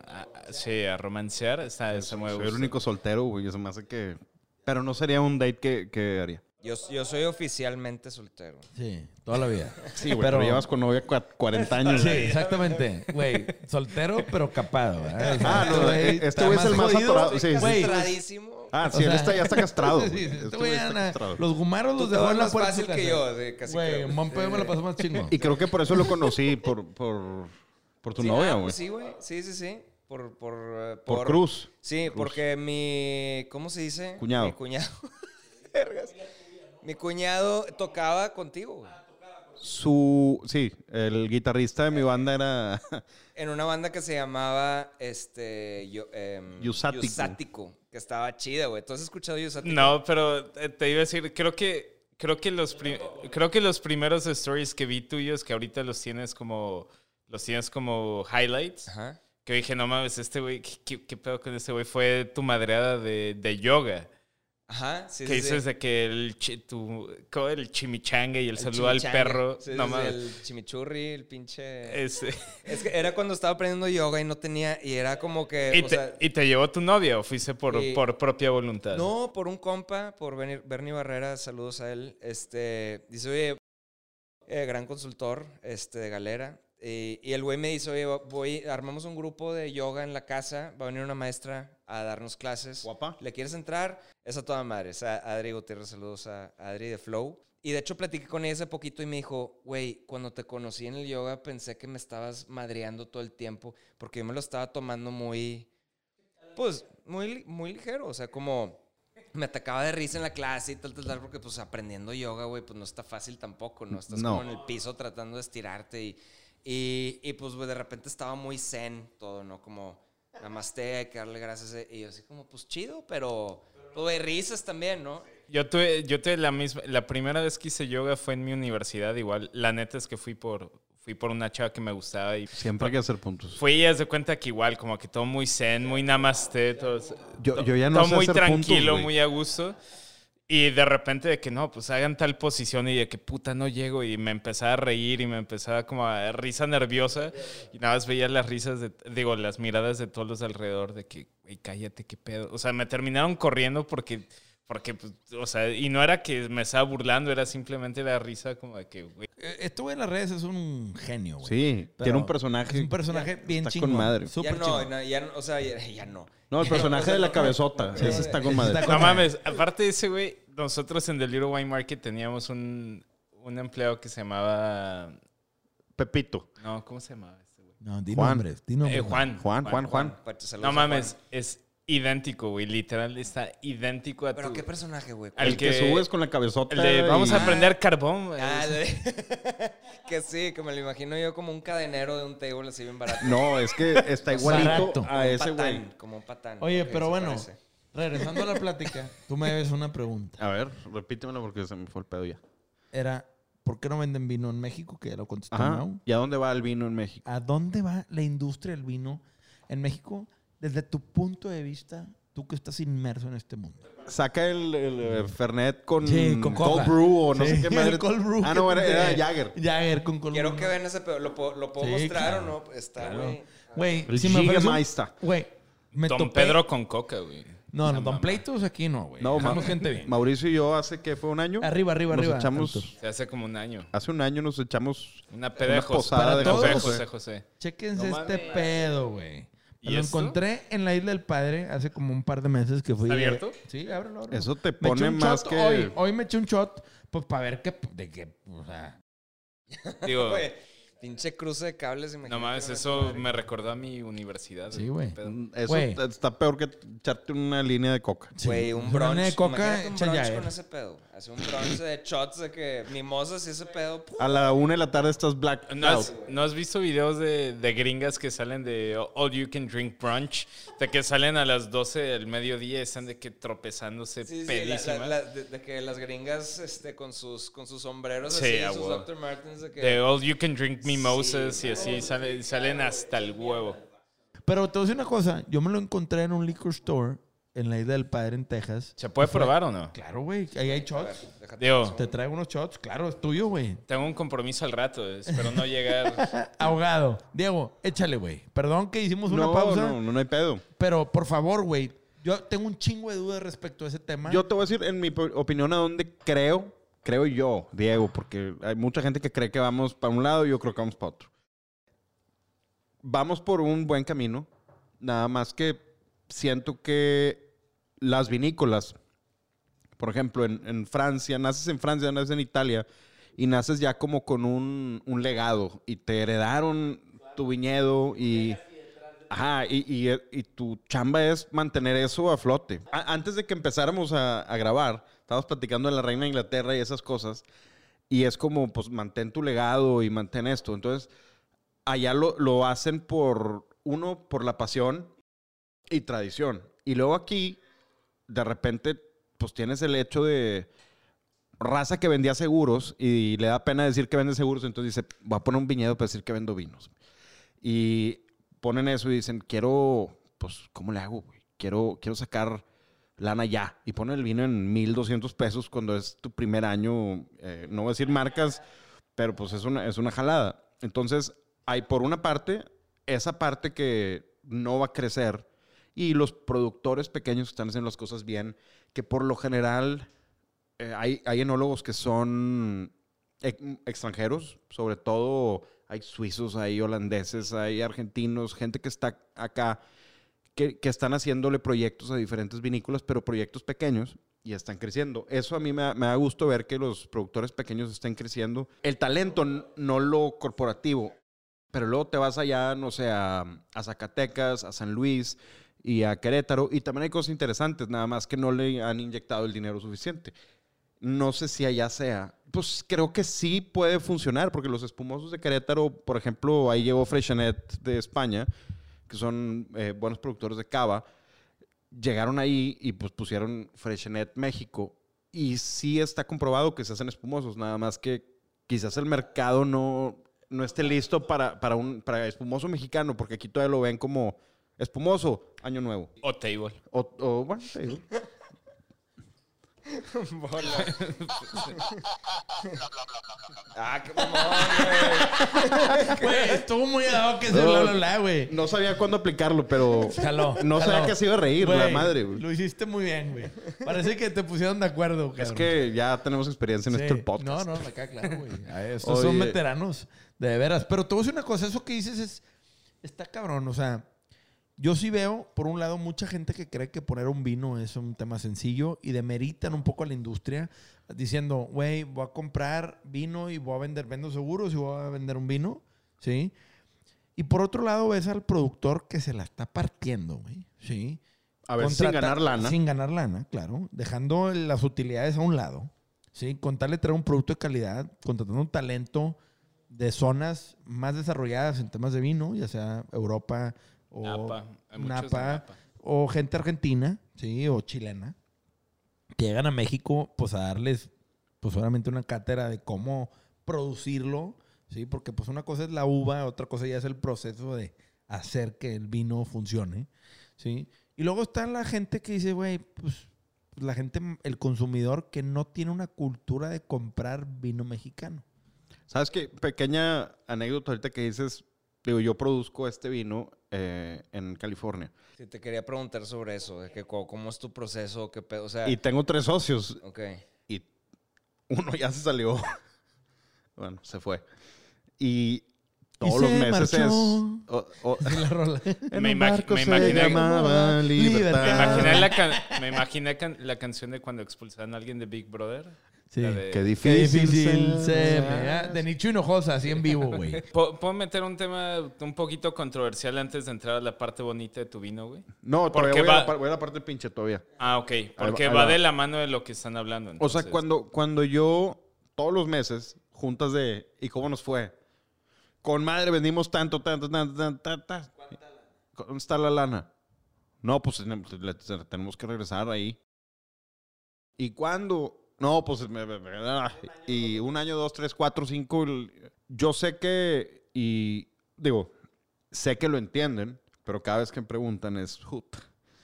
a, sí, a romancear, está, está muy Soy el único soltero, güey. Se me hace que. Pero no sería un date que, que haría. Yo, yo soy oficialmente soltero. Sí, toda la vida. Sí, güey. Pero llevas con novia cua- 40 años. Sí, exactamente. Güey, soltero pero capado. sea, Ah, no, güey este está güey es el más jodido. atorado, sí, sí. Güey, Castradísimo. Ah, O sí, él está, ya está castrado. sí, sí, este Este güey está castrado. Los gumaros los dejó en la puerta fácil que yo. sí, casi Güey, Monpeo me la pasó más chingo. Y creo que por eso lo conocí, por, por, por tu Sí, novia, ah, güey. sí, güey. Sí, sí, sí. Por, por, eh, por, Cruz. Sí, porque mi. ¿Cómo se dice? Cuñado. Mi cuñado. Vergas. Mi cuñado tocaba contigo, güey. Su. Sí, el guitarrista de mi banda era. En una banda que se llamaba este. Yo, em, Yusático. Yusático, Que estaba chida, güey. ¿Tú has escuchado Yusático? No, pero eh, te iba a decir, creo que creo que los creo que los primeros stories que vi tuyos que ahorita los tienes como los tienes como highlights. Ajá. Que dije, no mames, este güey, ¿qué, qué, qué pedo con este güey? Fue tu madreada de, de yoga. Ajá, sí, que sí, dices sí. de que el, chi- tu, el chimichanga y el, El saludo al perro. Sí, no. El chimichurri, el pinche. Este, Es que era cuando estaba aprendiendo yoga y no tenía. Y era como que. y, o te, sea, y te llevó tu novia o fuiste por, y- por propia voluntad? No, por un compa, por Bernie, Bernie Barrera, saludos a él. Este, dice, oye, eh, gran consultor este, de galera. Y, y el güey me dice, oye, voy, armamos un grupo de yoga en la casa, va a venir una maestra a darnos clases. Guapa. ¿Le quieres entrar? Es a toda madre. Es a Adri Gutiérrez, saludos a Adri de Flow. Y de hecho platiqué con ella hace poquito y me dijo, güey, cuando te conocí en el yoga pensé que me estabas madreando todo el tiempo porque yo me lo estaba tomando muy, pues, muy, muy ligero. O sea, como me atacaba de risa en la clase y tal, tal, tal, porque pues aprendiendo yoga, güey, pues no está fácil tampoco, ¿no? Estás No. como en el piso tratando de estirarte y, y, y, pues, güey, de repente estaba muy zen todo, ¿no? Como, namaste, hay que darle gracias. eh, Y yo así como, pues chido, pero, pues, risas también, ¿no? Yo tuve, yo tuve la misma, la primera vez que hice yoga fue en mi universidad, igual. La neta es que fui por, fui por una chava que me gustaba y Siempre hay que hacer puntos. fui y haz de cuenta que igual, como que todo muy zen, muy namaste, todo, Yo- yo ya no todo sé muy hacer tranquilo, puntos, muy a gusto. Y de repente de que no, pues hagan tal posición y de que puta no llego y me empezaba a reír y me empezaba como a risa nerviosa y nada más veía las risas de, digo, las miradas de todos los de alrededor de que, güey, cállate, qué pedo. O sea, me terminaron corriendo porque, porque, pues, o sea, y no era que me estaba burlando, era simplemente la risa como de que, güey. Eh, Este güey en las redes es un genio, güey. Sí, Pero tiene un personaje. Es un personaje bien está chingón. con madre. Ya no, chingón. ya no, o sea, ya, ya no. No, el personaje de la cabezota. Sí. Ese está con madre. No mames, aparte de ese güey, nosotros en The Little Wine Market teníamos un, un empleado que se llamaba, Pepito. no, ¿cómo se llamaba este güey? No, di Juan. nombres, di nombres. Eh, Juan. Juan, Juan, Juan. Saludos No Juan. mames, es idéntico, güey. Literal está idéntico a ¿Pero tu... qué personaje, güey? Al El que, que- subes con la cabezota. El de vamos a prender carbón. güey. Ah, de- que sí, que me lo imagino yo como un cadenero de un table así bien barato. No, es que está igualito Barato. a ese un güey. patán, como un patán. Oye, pero bueno, parece. regresando a la plática, tú me debes una pregunta. A ver, repítemelo porque se me fue el pedo ya. Era, ¿por qué no venden vino en México? Que ya lo contestó. Mau. ¿Y a dónde va el vino en México? ¿A dónde va la industria del vino en México desde tu punto de vista, tú que estás inmerso en este mundo? Saca el, el, el Fernet con, Sí, con cold coca. brew o no Sí, sé qué madre. el cold brew Ah, no, era, era Jagger. Jagger con cold Quiero brew. que vean ese pedo. ¿Lo puedo, lo puedo Sí, mostrar claro. o no? Está, Claro. güey. Güey, si. Güey, me Don topé- Pedro con coca, güey. No, no, Don. Pleitos aquí no, güey. No, Somos Ma- gente bien. Mauricio y yo hace que fue un año. Arriba, arriba, nos arriba. echamos. Se hace como un año. hace un año nos echamos Una peda de una posada de. José, José. José, José. Chéquense No este pedo, güey. ¿Y lo esto? encontré en la Isla del Padre hace como un par de meses que fui. ¿Está abierto? Sí, ábrelo, ábrelo. Eso te pone un más shot que... Hoy, hoy me eché un shot, pues para ver qué. De qué. O sea. Digo, pinche cruce de cables. no mames, eso me recordó a mi universidad. Sí, güey. Pedo. Eso Güey. está peor que echarte una línea de coca. sí. Güey, un Una brunch. nena de coca, un brunch con eh. ese pedo. Hace un brunch de shots de que mimosas y ese pedo. ¡pum! A la una de la tarde estás black ¿No has, no has visto videos de, de gringas que salen de All You Can Drink Brunch? De que salen a las 12 del mediodía y están de que tropezándose Sí, sí, la- la- pedísimas. la- de, de que las gringas este, con, sus, con sus sombreros Sí, así, a sus huevo. Dr. Martens, de que... De All You Can Drink Mimosas Sí, y así salen, salen hasta el huevo. Pero te voy a decir una cosa. Yo me lo encontré en un liquor store en la Isla del Padre en Texas. ¿Se puede probar o no? Claro, güey. Ahí hay ver, shots. Digo, paso. Te traigo unos shots. Claro, es tuyo, güey. tengo un compromiso al rato, espero no llegar. Ahogado. Diego, échale, güey. Perdón que hicimos una No, pausa. no, no, no hay pedo. Pero por favor, güey. Yo tengo un chingo de dudas respecto a ese tema. Yo te voy a decir, en mi opinión, a dónde creo, creo yo, Diego, porque hay mucha gente que cree que vamos para un lado y yo creo que vamos para otro. Vamos por un buen camino, nada más que siento que las vinícolas, por ejemplo, en, en Francia, naces en Francia, naces en Italia y naces ya como con un, un legado y te heredaron tu viñedo y... Ajá, y, y- y tu chamba es mantener eso a flote. A- antes de que empezáramos a, a grabar, estábamos platicando de la reina de Inglaterra y esas cosas. Y es como, pues, mantén tu legado y mantén esto. Entonces, allá lo, lo hacen por, uno, por la pasión y tradición. Y luego aquí, de repente, pues tienes el hecho de raza que vendía seguros y le da pena decir que vende seguros. Entonces dice, voy a poner un viñedo para decir que vendo vinos. Y ponen eso y dicen, quiero, pues, ¿cómo le hago? Quiero, quiero sacar lana ya. Y ponen el vino en 1200 pesos cuando es tu primer año. eh, no voy a decir marcas, pero pues es una, es una jalada. Entonces, hay por una parte, esa parte que no va a crecer. Y los productores pequeños que están haciendo las cosas bien, que por lo general eh, hay, hay enólogos que son ex- extranjeros, sobre todo hay suizos, hay holandeses, hay argentinos, gente que está acá, que, que están haciéndole proyectos a diferentes vinícolas, pero proyectos pequeños y están creciendo. Eso a mí me me da gusto ver que los productores pequeños estén creciendo. El talento, no lo corporativo, pero luego te vas allá, no sé, a, a Zacatecas, a San Luis y a Querétaro, y también hay cosas interesantes, nada más que no le han inyectado el dinero suficiente. No sé si allá sea. Pues creo que sí puede funcionar, porque los espumosos de Querétaro, por ejemplo, ahí llegó Freshenet de España, que son eh, buenos productores de cava, llegaron ahí y pues pusieron Freshenet México. Y sí está comprobado que se hacen espumosos, nada más que quizás el mercado no, no esté listo para, para un para espumoso mexicano, porque aquí todavía lo ven como espumoso, año nuevo. O table. O, o, bueno, te digo. Ah, qué mamón, Güey, estuvo muy dado que se bla, bla, bla, güey. No sabía cuándo aplicarlo, pero Jaló. no sabía jaló. que se iba a reír la madre, güey. Lo hiciste muy bien, güey. Parece que te pusieron de acuerdo, Es cabrón. que ya tenemos experiencia en Sí. este podcast. No, no, acá claro, güey. A Estos son Oye. veteranos, de veras. Pero te voy a decir una cosa, eso que dices es. Está cabrón, o sea. Yo sí veo, por un lado, mucha gente que cree que poner un vino es un tema sencillo y demeritan un poco a la industria diciendo, güey, voy a comprar vino y voy a vender, vendo seguros y voy a vender un vino, ¿sí? Y por otro lado, ves al productor que se la está partiendo, güey, ¿sí? A ver, sin ganar lana. Sin ganar lana, claro. Dejando las utilidades a un lado. ¿sí? Con tal de traer un producto de calidad, contratando un talento de zonas más desarrolladas en temas de vino, ya sea Europa o Napa. Hay muchos de Napa, Napa. o gente argentina, ¿sí? O chilena, que llegan a México, pues a darles, pues solamente una cátedra de cómo producirlo, ¿sí? Porque pues una cosa es la uva, otra cosa ya es el proceso de hacer que el vino funcione, ¿sí? Y luego está la gente que dice, güey, pues la gente, el consumidor que no tiene una cultura de comprar vino mexicano. ¿Sabes qué? Pequeña anécdota ahorita que dices digo, yo produzco este vino eh, en California. Sí, te quería preguntar sobre eso, de que cómo es tu proceso, qué pedo, o sea, Y tengo tres socios ok. y uno ya se salió. bueno, se fue. Y todos los se meses marchó. es... o- o- La rola. Me imag- imaginé- Libertad. Me imaginé, la, can- me imaginé can- la canción de cuando expulsaron a alguien de Big Brother. Sí. De- Qué Qué difícil, difícil se se me ha- De Nicho Hinojosa, así en vivo, güey. ¿Puedo puedo meter un tema un poquito controversial antes de entrar a la parte bonita de tu vino, güey? No, Porque todavía voy, a va- la, par- voy a la parte pinche todavía. Ah, ok. Porque ahí va va. de la mano de lo que están hablando. O sea, entonces. cuando, cuando yo, todos los meses, juntas de, ¿y cómo nos fue? Con madre vendimos tanto, tanto, tanto, tanto, tanto. ¿Dónde está la lana? No, pues tenemos le- tenemos que regresar ahí. ¿Y cuándo? No, pues... me- ah, Y un año, dos, tres, cuatro, cinco... Yo sé que... Y digo, sé que lo entienden, pero cada vez que me preguntan es... "Jut".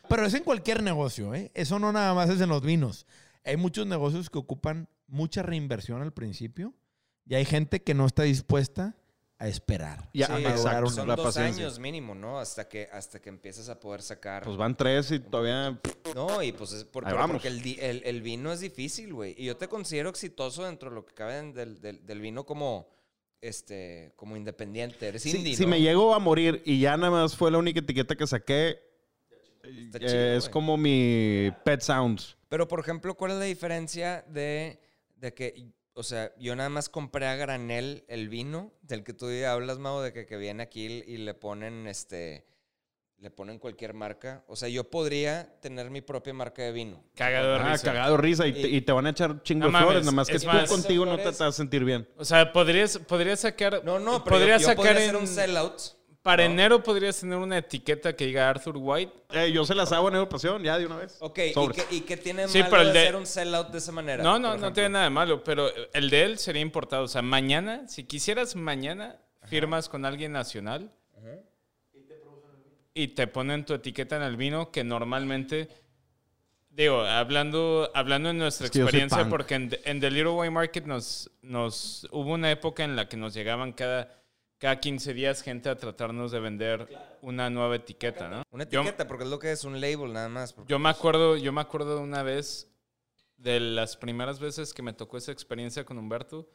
Pero es en cualquier negocio, ¿eh? Eso no nada más es en los vinos. Hay muchos negocios que ocupan mucha reinversión al principio y hay gente que no está dispuesta a esperar. Ya, Sí, a madurar exacto, un- Son la dos paciencia. años mínimo, ¿no? Hasta que, hasta que empiezas a poder sacar. Pues van tres y todavía... no, y pues es por- porque el, el- el vino es difícil, güey. Y yo te considero exitoso dentro de lo que cabe del, del- del vino como, este, como independiente. Eres Si, indie, si ¿no? me llego a morir y ya nada más fue la única etiqueta que saqué, Está eh, chido, es güey. como mi Pet Sounds. Pero, por ejemplo, ¿cuál es la diferencia de, de que, o sea, yo nada más compré a granel el vino del que tú hablas, Mau, de que, que viene aquí y le ponen, este, le ponen cualquier marca? O sea, yo podría tener mi propia marca de vino. Cagado de Ah, risa. cagado risa y, te, y te van a echar chingo No flores, nada más que tú más- contigo no te, te vas a sentir bien. O sea, podrías, podrías sacar. No, no, pero podrías yo, yo sacar podría en- hacer un sellout. Para ¿no? enero podrías tener una etiqueta que diga Arthur White. Eh, yo se las hago en educación, ya de una vez. Ok, ¿y qué, y qué tiene Sí, malo pero el de de- hacer un sellout de esa manera? No, no, no tiene nada de malo, pero el de él sería importado. O sea, mañana, si quisieras mañana, firmas con alguien nacional y te ponen tu etiqueta en el vino que normalmente, digo, hablando, hablando en nuestra Es que experiencia, porque en, en The Little Wine Market nos, nos hubo una época en la que nos llegaban cada, cada 15 días gente a tratarnos de vender una nueva etiqueta, ¿no? Una Yo- etiqueta, porque es lo que es un label nada más. yo me acuerdo, yo me acuerdo de una vez, de las primeras veces que me tocó esa experiencia con Humberto,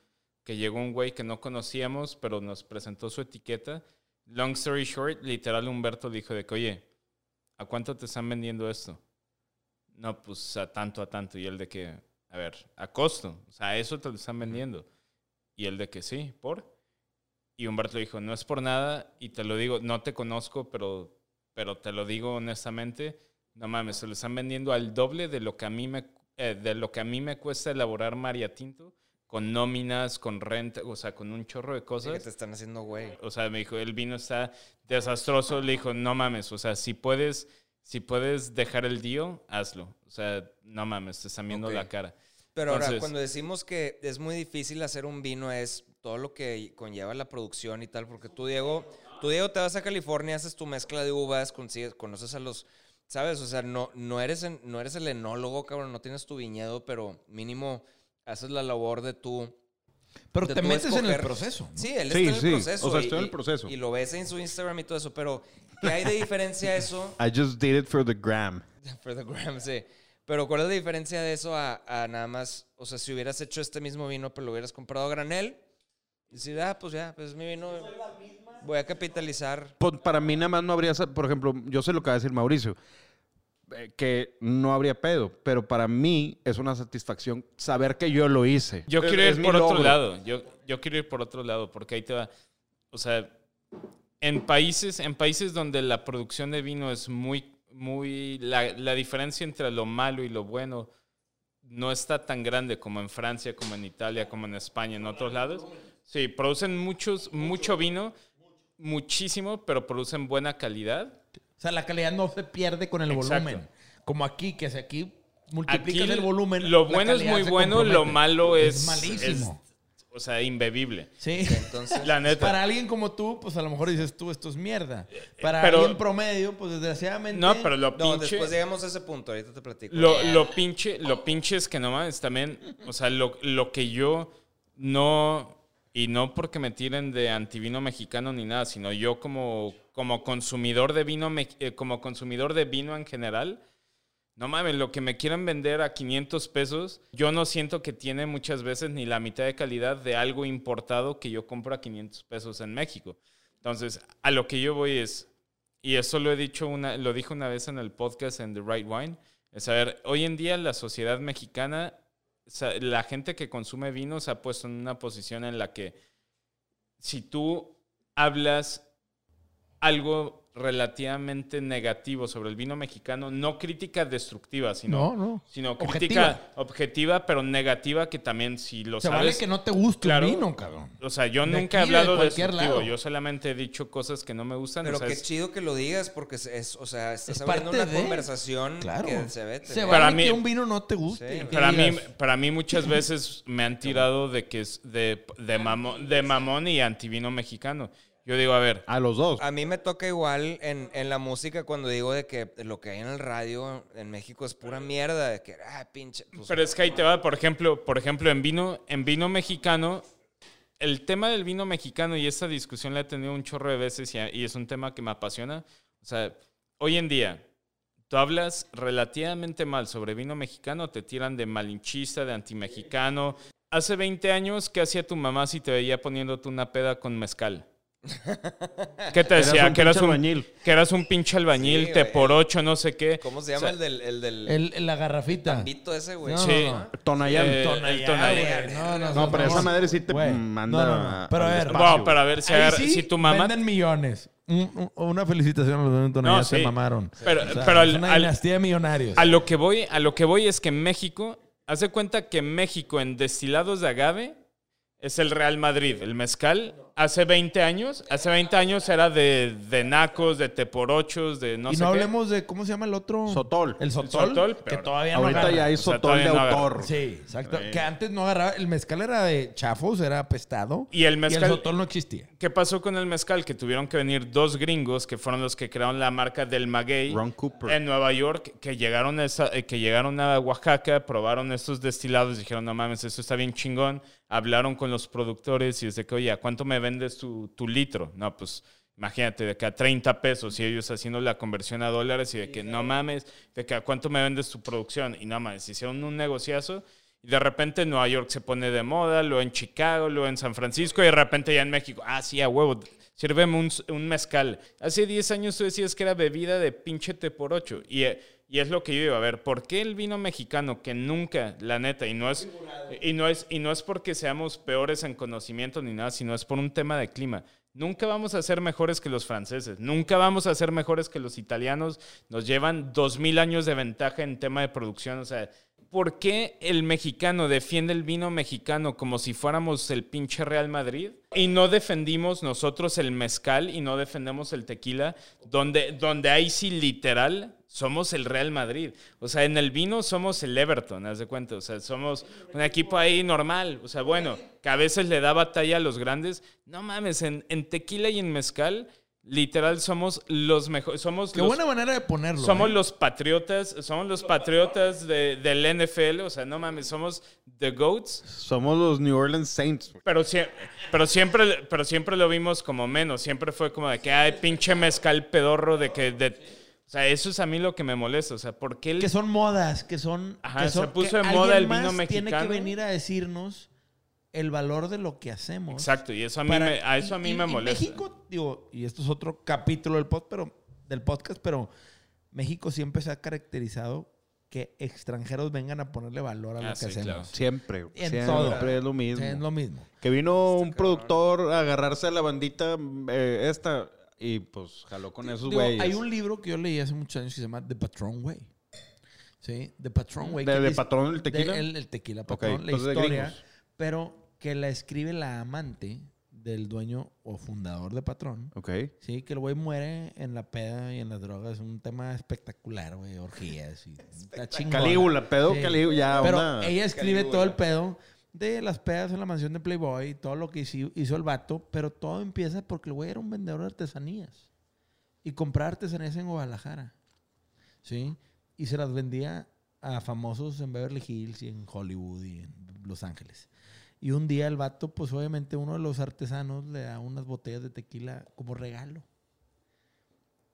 que llegó un güey que no conocíamos, pero nos presentó su etiqueta. Long story short, literal Humberto dijo de que, oye, ¿a cuánto te están vendiendo esto? No, pues a tanto, a tanto. Y él de que, a ver, a costo. O sea, a eso te lo están vendiendo. Y él de que sí, ¿por? Y Humberto dijo, no es por nada, y te lo digo, no te conozco, pero, pero te lo digo honestamente, no mames, se lo están vendiendo al doble de lo que a mí me, eh, de lo que a mí me cuesta elaborar María Tinto, con nóminas, con renta, o sea, con un chorro de cosas. que te están haciendo güey. O sea, me dijo, el vino está desastroso. Le dijo, no mames, o sea, si puedes, si puedes dejar el deal, hazlo. O sea, no mames, te están viendo Ok. la cara. Pero ahora, Entonces- cuando decimos que es muy difícil hacer un vino, es todo lo que conlleva la producción y tal, porque tú, Diego, tú, Diego, te vas a California, haces tu mezcla de uvas, consigues, conoces a los, ¿sabes? O sea, no, no, eres, en- no eres el enólogo, cabrón, no tienes tu viñedo, pero mínimo haces la labor de tú. Pero de te tú metes en el proceso. ¿no? Sí, él Sí, está en sí. el proceso. O sea, y- estoy en el y- proceso. Y, lo ves en su Instagram y todo eso, pero ¿qué hay de diferencia eso? I just did it for the gram. For the gram, sí. Pero ¿cuál es la diferencia de eso a, a nada más, o sea, si hubieras hecho este mismo vino, pero lo hubieras comprado a granel, y decir, ah, pues ya, pues es mi vino, voy a capitalizar. Para mí nada más no habría, por ejemplo, yo sé lo que va a decir Mauricio, eh, que no habría pedo, pero para mí es una satisfacción saber que yo lo hice. Yo quiero es ir por otro logro. lado. Yo, yo quiero ir por otro lado, porque ahí te va. O sea, en países, en países donde la producción de vino es muy, muy. La, la diferencia entre lo malo y lo bueno no está tan grande como en Francia, como en Italia, como en España, en otros lados. Sí, producen muchos, mucho vino, muchísimo, pero producen buena calidad. O sea, la calidad no se pierde con el Exacto. volumen. Como aquí, que si aquí multiplicas Aquí el volumen. Lo bueno es muy bueno, lo malo es. malísimo. es, o sea, imbebible. sí. Entonces, La neta. Para alguien como tú, pues a lo mejor dices tú, esto es mierda. Para pero- alguien promedio, pues desgraciadamente. No, pero lo no, pinche. después llegamos a ese punto, ahorita te platico. Lo, lo pinche, lo pinche es que no mames, también, o sea, lo, lo que yo no, Y no porque me tiren de antivino mexicano ni nada, sino yo como, como consumidor de vino, eh, como consumidor de vino en general, no mames, lo que me quieran vender a 500 pesos, yo no siento que tiene muchas veces ni la mitad de calidad de algo importado que yo compro a 500 pesos en México. Entonces, a lo que yo voy es, y eso lo he dicho una, lo dije una vez en el podcast en The Right Wine, es a ver, hoy en día la sociedad mexicana, la gente que consume vino se ha puesto en una posición en la que si tú hablas algo relativamente negativo sobre el vino mexicano, no crítica destructiva, sino, No, no. sino Objetiva. crítica objetiva, pero negativa, que también si lo Se sabes... vale que no te guste Claro. un vino, cabrón. O sea, yo De nunca he hablado de cualquier destructivo, lado. yo solamente he dicho cosas que no me gustan. Pero o sea, qué es- chido que lo digas porque es, es- o sea, estás Es abriendo parte una de- conversación Claro. que se ve. Se vale Para mí- que un vino no te guste. Sí. para mí, para mí muchas veces me han tirado de que es de, de, mamón, de mamón y antivino mexicano. Yo digo, a ver, A los dos. A mí me toca igual en, en la música cuando digo de que lo que hay en el radio en México es pura mierda, de que, ah, pinche. pues, Pero es que ahí te va, por ejemplo, por ejemplo, en vino, en vino mexicano, el tema del vino mexicano y esta discusión la he tenido un chorro de veces y, y es un tema que me apasiona. O sea, hoy en día, tú hablas relativamente mal sobre vino mexicano, te tiran de malinchista, de antimexicano. Hace 20 años, ¿qué hacía tu mamá si te veía poniéndote una peda con mezcal? ¿Qué te decía? que, eras un, albañil. que eras un pinche albañil, Sí, te güey. por ocho, no sé qué. ¿Cómo se llama O sea, el del, el del El, la garrafita. tambito ese, güey? No, Sí. no, no. Tonayán. Eh, Tonayán, el Tonayán. güey. No, no, No, pero no, esa madre sí te güey. manda No, no, no. Pero a al ver, espacio. Wow, pero a ver si, Ahí agarra- sí si tu mamá... venden millones. Un- un- una felicitación a los de Tonayán, No, se sí. mamaron. Pero, O sea, pero es al- una al- dinastía de millonarios. a lo que voy, a lo que voy es que en México, haz de cuenta que México en destilados de agave es el Real Madrid. El mezcal hace 20 años, hace 20 años era de, de nacos, de teporochos, de no y sé no qué. hablemos de, ¿cómo se llama el otro? Sotol. El Sotol. Sotol, que todavía no Ahorita agarra. ya hay O sea, Sotol de no autor. Sí, exacto. Que antes no agarraba. El mezcal era de chafos, era apestado. Y el Y el mezcal... Sotol no existía. ¿Qué pasó con el mezcal? Que tuvieron que venir dos gringos que fueron los que crearon la marca del maguey Ron Cooper. en Nueva York, que llegaron, a esa- eh, que llegaron a Oaxaca, probaron estos destilados, dijeron, no mames, esto está bien chingón. Hablaron con los productores y desde que, oye, ¿a cuánto me vendes tu, tu litro? No, pues imagínate, de que a 30 pesos y ellos haciendo la conversión a dólares y de que, no mames, de que a cuánto me vendes tu producción. Y no mames, hicieron un negociazo. Y de repente Nueva York se pone de moda, luego en Chicago, luego en San Francisco y de repente ya en México. Ah, sí, a huevo, sírveme un, un mezcal. Hace 10 años tú decías que era bebida de pinche té por ocho. Y, eh, y es lo que yo digo, a ver, ¿por qué el vino mexicano que nunca, la neta, y no es, y no es, y no es porque seamos peores en conocimiento ni nada, sino es por un tema de clima? Nunca vamos a ser mejores que los franceses, nunca vamos a ser mejores que los italianos. Nos llevan dos mil años de ventaja en tema de producción. O sea, ¿por qué el mexicano defiende el vino mexicano como si fuéramos el pinche Real Madrid? Y no defendimos nosotros el mezcal y no defendemos el tequila, donde, donde ahí sí literal somos el Real Madrid. O sea, en el vino somos el Everton, haz de cuenta. O sea, somos un equipo ahí normal. O sea, bueno, que a veces le da batalla a los grandes. No mames, en, en tequila y en mezcal, literal somos los mejores. Somos Qué los buena manera de ponerlo. somos ¿eh? los patriotas, somos los patriotas de- del NFL, o sea, no mames, somos the GOATs, Somos los New Orleans Saints. pero, pero, siempre, pero siempre lo vimos como menos, siempre fue como de que, ay, pinche mezcal pedorro, de que, de, o sea, eso es a mí lo que me molesta, o sea, ¿por qué el- Que son modas, que son. Ajá, que se puso de moda el vino más Tiene que mexicano. venir a decirnos el valor de lo que hacemos. Exacto, y eso a mí, para- me, a eso a mí y- me y molesta. México, digo, y esto es otro capítulo del, pod, pero, del podcast, pero México siempre se ha caracterizado que extranjeros vengan a ponerle valor a lo Ah, que sí, hacemos. claro. Siempre. En Siempre todo. es lo mismo. Sí, es lo mismo. Que vino un cabrón. productor a agarrarse a la bandita eh, esta y pues jaló con esos güeyes. hay un libro que yo leí hace muchos años que se llama The Patron Way. ¿Sí? The Patron Way. ¿De- de Patrón el tequila? de- el, el tequila patrón, la entonces historia. Pero que la escribe la amante del dueño o fundador de Patrón. Ok. Sí, que el güey muere en la peda y en las drogas. Es un tema espectacular, güey. Orgías. Y está chingón. Calígula, pedo Sí. Calígula, ya Pero onda. ella escribe Calígula. todo el pedo de las pedas en la mansión de Playboy todo lo que hizo, hizo el vato. Pero todo empieza porque el güey era un vendedor de artesanías. Y compraba artesanías en Guadalajara. ¿Sí? Y se las vendía a famosos en Beverly Hills y en Hollywood y en Los Ángeles. Y un día el vato, pues obviamente uno de los artesanos le da unas botellas de tequila como regalo.